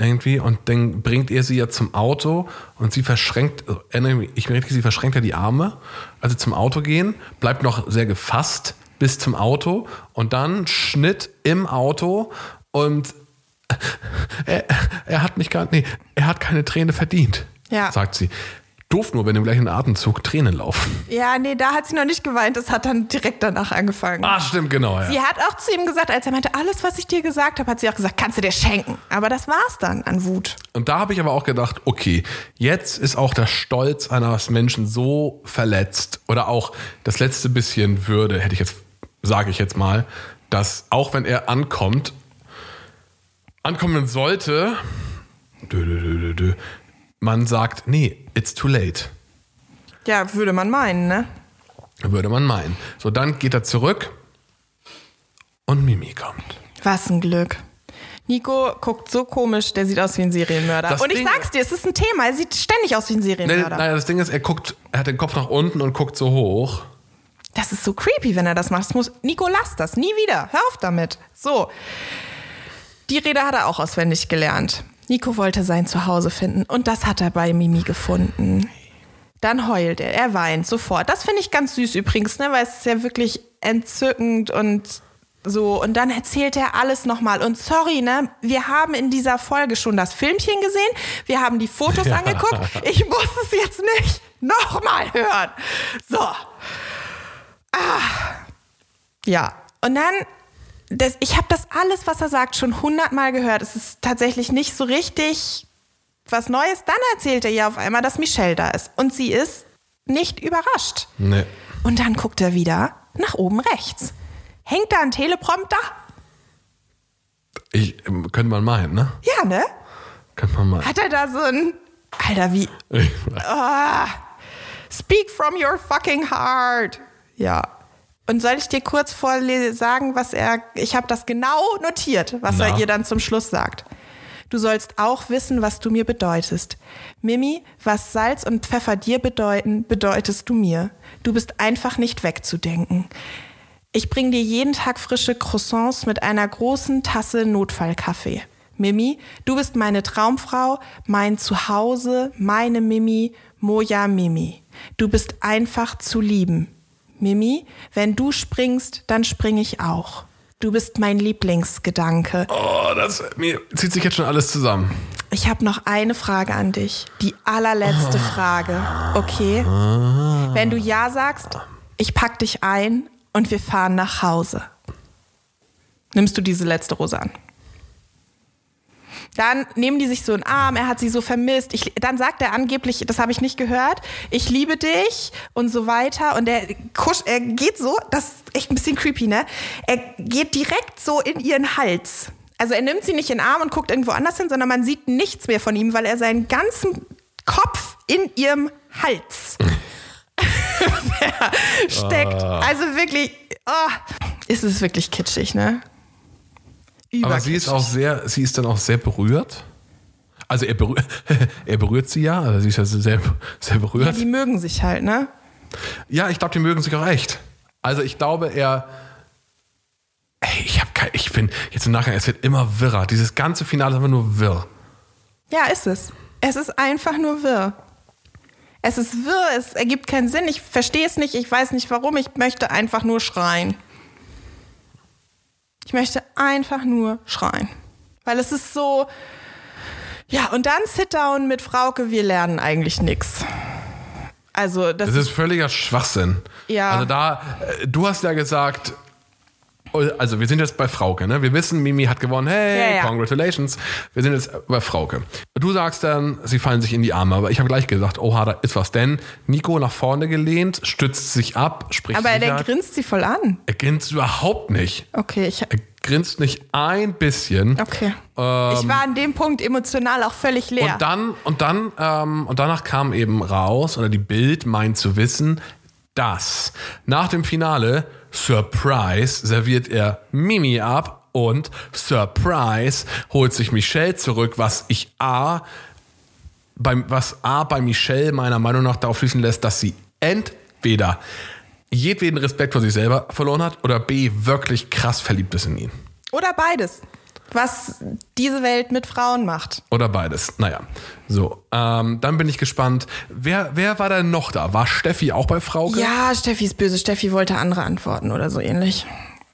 Irgendwie. Und dann bringt er sie ja zum Auto und sie verschränkt, also, ich merke, sie verschränkt ja die Arme, als sie zum Auto gehen, bleibt noch sehr gefasst bis zum Auto und dann Schnitt im Auto und er, er hat mich gar nee, er hat keine Träne verdient, Ja. sagt sie. Doof nur, wenn im gleichen Atemzug Tränen laufen. Ja, nee, da hat sie noch nicht geweint, das hat dann direkt danach angefangen. Ah, stimmt, genau, ja. Sie hat auch zu ihm gesagt, als er meinte, alles, was ich dir gesagt habe, hat sie auch gesagt, kannst du dir schenken. Aber das war's dann an Wut. Und da habe ich aber auch gedacht, okay, jetzt ist auch der Stolz eines Menschen so verletzt oder auch das letzte bisschen Würde, hätte ich jetzt, sage ich jetzt mal, dass auch wenn er ankommt, ankommen sollte, dö, dö, dö, man sagt, nee, it's too late. Ja, würde man meinen, ne? Würde man meinen. So, dann geht er zurück und Mimi kommt. Was ein Glück. Nico guckt so komisch, der sieht aus wie ein Serienmörder. Das und ich Ding- sag's dir, es ist ein Thema. Er sieht ständig aus wie ein Nee, Serienmörder. naja, das Ding ist, er guckt, er hat den Kopf nach unten und guckt so hoch. Das ist so creepy, wenn er das macht. Das muss, Nico, lass das. Nie wieder. Hör auf damit. So. Die Rede hat er auch auswendig gelernt. Nico wollte sein Zuhause finden und das hat er bei Mimi gefunden. Dann heult er, er weint sofort. Das finde ich ganz süß übrigens, ne, weil es ist ja wirklich entzückend und so. Und dann erzählt er alles nochmal. Und sorry, ne, wir haben in dieser Folge schon das Filmchen gesehen, wir haben die Fotos angeguckt. Ich muss es jetzt nicht nochmal hören. So. Ja, und dann, das, ich habe das alles, was er sagt, schon hundertmal gehört. Es ist tatsächlich nicht so richtig was Neues. Dann erzählt er ja auf einmal, dass Michelle da ist. Und sie ist nicht überrascht. Nee. Und dann guckt er wieder nach oben rechts. Hängt da ein Teleprompter? Ich, könnte man meinen, ne? Ja, ne? Könnte man meinen. Hat er da so ein. Alter, wie. Speak from your fucking heart. Ja. Und soll ich dir kurz vorlesen, sagen, was er. Ich habe das genau notiert, was Na? er ihr dann zum Schluss sagt. Du sollst auch wissen, was du mir bedeutest. Mimi, was Salz und Pfeffer dir bedeuten, bedeutest du mir. Du bist einfach nicht wegzudenken. Ich bring dir jeden Tag frische Croissants mit einer großen Tasse Notfallkaffee. Mimi, du bist meine Traumfrau, mein Zuhause, meine Mimi, Moja Mimi. Du bist einfach zu lieben. Mimi, wenn du springst, dann spring ich auch. Du bist mein Lieblingsgedanke. Oh, das mir zieht sich jetzt schon alles zusammen. Ich habe noch eine Frage an dich. Die allerletzte Frage. Okay? Wenn du Ja sagst, ich pack dich ein und wir fahren nach Hause. Nimmst du diese letzte Rose an? Dann nehmen die sich so einen Arm, er hat sie so vermisst. Ich, dann sagt er angeblich, das habe ich nicht gehört, ich liebe dich und so weiter. Und er, kusch, er geht so, das ist echt ein bisschen creepy, ne? Er geht direkt so in ihren Hals. Also er nimmt sie nicht in den Arm und guckt irgendwo anders hin, sondern man sieht nichts mehr von ihm, weil er seinen ganzen Kopf in ihrem Hals steckt. Also wirklich, oh, ist es wirklich kitschig, ne? Aber sie ist auch sehr, sie ist dann auch sehr berührt. Also er, berührt, er berührt sie ja, also sie ist ja sehr, sehr Ja, berührt. die mögen sich halt, ne? Ja, ich glaube, die mögen sich auch echt. Also ich glaube, er. Ey, ich habe ich bin jetzt im Nachgang, es wird immer wirrer. Dieses ganze Finale ist einfach nur wirr. Ja, ist es. Es ist einfach nur wirr. Es ist wirr, es ergibt keinen Sinn. Ich verstehe es nicht, ich weiß nicht warum. Ich möchte einfach nur schreien. Ich möchte einfach nur schreien. Weil es ist so. Ja, und dann Sit-Down mit Frauke, wir lernen eigentlich nichts. Also, das Das ist völliger Schwachsinn. Ja. Also da, äh, du hast ja gesagt, also wir sind jetzt bei Frauke, ne? Wir wissen, Mimi hat gewonnen. Hey, Ja, ja. congratulations. Wir sind jetzt bei Frauke. Du sagst dann, sie fallen sich in die Arme, aber ich habe gleich gesagt, oha, da ist was. Denn Nico nach vorne gelehnt, stützt sich ab, spricht aber Sicherheit. grinst sie voll an. Er grinst überhaupt nicht. Okay, ich, Er grinst nicht ein bisschen. okay. ich war an dem Punkt emotional auch völlig leer. Ähm. Und dann, und dann, ähm, und danach kam eben raus, oder die Bild meint zu wissen, dass nach dem Finale, Surprise, serviert er Mimi ab und Surprise holt sich Michelle zurück, was ich A, beim, was A bei Michelle meiner Meinung nach darauf schließen lässt, dass sie entweder jedweden Respekt vor sich selber verloren hat oder B, wirklich krass verliebt ist in ihn. Oder beides. Was diese Welt mit Frauen macht. Oder beides. Naja, so. Ähm, dann bin ich gespannt. Wer, wer war denn noch da? War Steffi auch bei Frauke? Ja, Steffi ist böse. Steffi wollte andere antworten oder so ähnlich.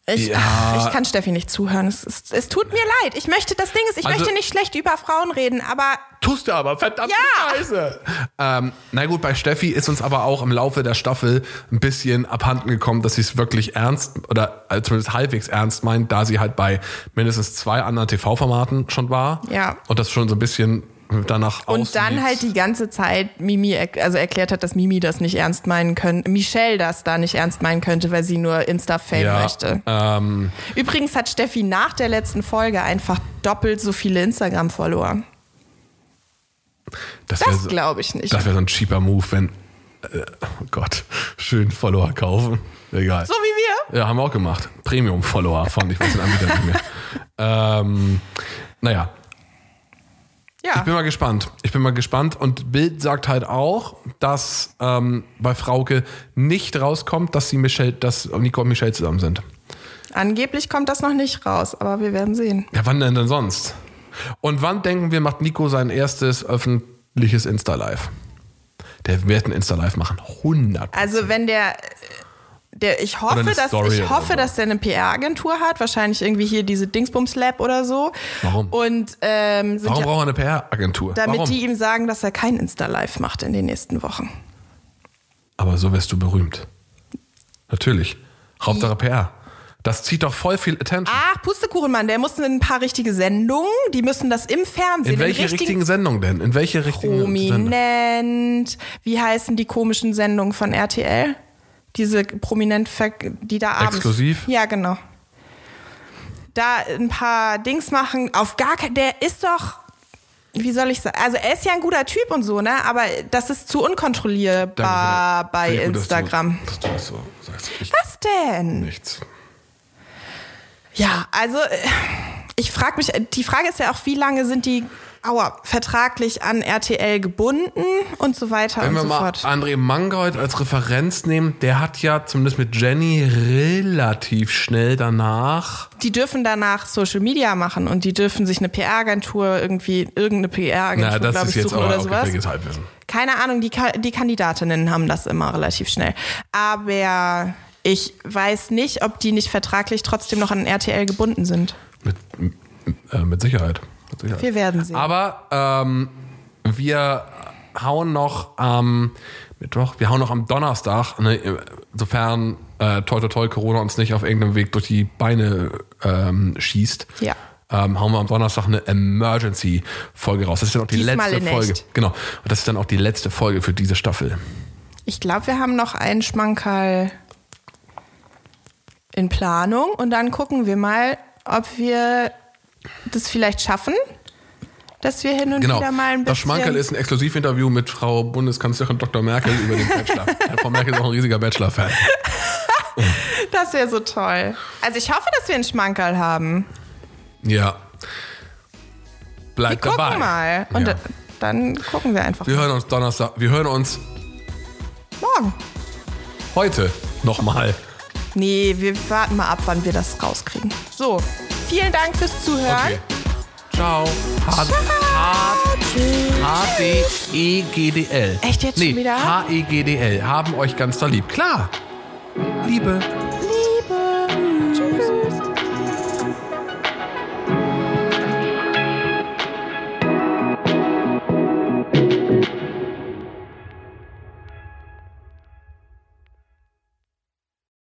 Ich, Ja. ich kann Steffi nicht zuhören. Es, es, es tut mir leid. Ich möchte, das Ding ist, ich Also- möchte nicht schlecht über Frauen reden, aber Tust du aber, verdammt Ja. Scheiße. Ähm, na gut, bei Steffi ist uns aber auch im Laufe der Staffel ein bisschen abhanden gekommen, dass sie es wirklich ernst oder äh, zumindest halbwegs ernst meint, da sie halt bei mindestens zwei anderen TV-Formaten schon war. Ja. Und das schon so ein bisschen danach und aussieht. dann halt die ganze Zeit Mimi also erklärt hat, dass Mimi das nicht ernst meinen könnte, Michelle das da nicht ernst meinen könnte, weil sie nur Insta-Fame ja, möchte. ähm, Übrigens hat Steffi nach der letzten Folge einfach doppelt so viele Instagram-Follower. das wäre Das so, glaube ich nicht. das wär so ein cheaper Move, wenn. Äh, oh Gott, schön Follower kaufen. Egal. So wie wir. Ja, haben wir auch gemacht. Premium-Follower fand ich, was den Anbieter nicht mehr. Ähm, Naja, Ja. ich bin mal gespannt. Ich bin mal gespannt. Und Bild sagt halt auch, dass ähm, bei Frauke nicht rauskommt, dass sie Michelle, dass Nico und Michelle zusammen sind. Angeblich kommt das noch nicht raus, aber wir werden sehen. Ja, wann denn denn sonst? Und wann denken wir, macht Nico sein erstes öffentliches Insta-Live? Der wird ein Insta-Live machen. 100. Also wenn der, der ich hoffe, dass ich hoffe, so. dass der eine PR-Agentur hat, wahrscheinlich irgendwie hier diese Dingsbums Lab oder so. Warum? Und ähm, Warum ja, braucht er eine PR-Agentur? damit Warum? die ihm sagen, dass er kein Insta Live macht in den nächsten Wochen. Aber so wirst du berühmt. Natürlich. Hauptsache PR. Das zieht doch voll viel Attention. Ach, Pustekuchenmann, der muss in ein paar richtige Sendungen, die müssen das im Fernsehen. In welche richtigen richtigen Sendungen denn? In welche richtigen Sendungen? Prominent. Wie heißen die komischen Sendungen von RTL? Diese prominent, die da abends. Exklusiv? Ja, genau. Da ein paar Dings machen. Auf gar kein. Der ist doch. Wie soll ich sagen? Also, er ist ja ein guter Typ und so, ne? Aber das ist zu unkontrollierbar Danke, bei ich gut, Instagram. Dass du, dass du das so sagst. Ich, Was denn? nichts. Ja, also äh, ich frage mich, die Frage ist ja auch, wie lange sind die aua, vertraglich an RTL gebunden und so weiter Wenn und wir so mal fort. André Mangold als Referenz nehmen, der hat ja zumindest mit Jenny relativ schnell danach. Die dürfen danach Social Media machen und die dürfen sich eine PR-Agentur irgendwie, irgendeine PR-Agentur, glaube ich, jetzt suchen oder sowas. Keine Ahnung, die, Ka die Kandidatinnen haben das immer relativ schnell. Aber ich weiß nicht, ob die nicht vertraglich trotzdem noch an RTL gebunden sind. Mit, äh, mit Sicherheit. Wir werden sehen. Aber ähm, wir hauen noch am Mittwoch, wir hauen noch am Donnerstag, ne, sofern äh, toi toi toi Corona uns nicht auf irgendeinem Weg durch die Beine ähm, schießt. Ja. Ähm, hauen wir am Donnerstag eine Emergency-Folge raus. Das ist dann auch die Diesmal letzte Folge. echt. Genau. Und das ist dann auch die letzte Folge für diese Staffel. Ich glaube, wir haben noch einen Schmankerl in Planung und dann gucken wir mal, ob wir das vielleicht schaffen, dass wir hin und Genau. wieder mal ein bisschen. Das Schmankerl ist ein Exklusivinterview mit Frau Bundeskanzlerin Dr. Merkel über den Bachelor. Frau Merkel ist auch ein riesiger Bachelor-Fan. Das wäre so toll. Also ich hoffe, dass wir einen Schmankerl haben. Ja. Wir Bleibt gucken dabei. mal. Und ja. da- dann gucken wir einfach Wir hören uns Donnerstag, wir hören uns morgen. heute nochmal. Nee, wir warten mal ab, wann wir das rauskriegen. So, Vielen Dank fürs Zuhören. Okay. Ciao. Hart, H-D-E-G-D-L. Echt jetzt nee, schon wieder? H-E-G-D-L. Haben euch ganz doll lieb. Klar. Liebe. Liebe.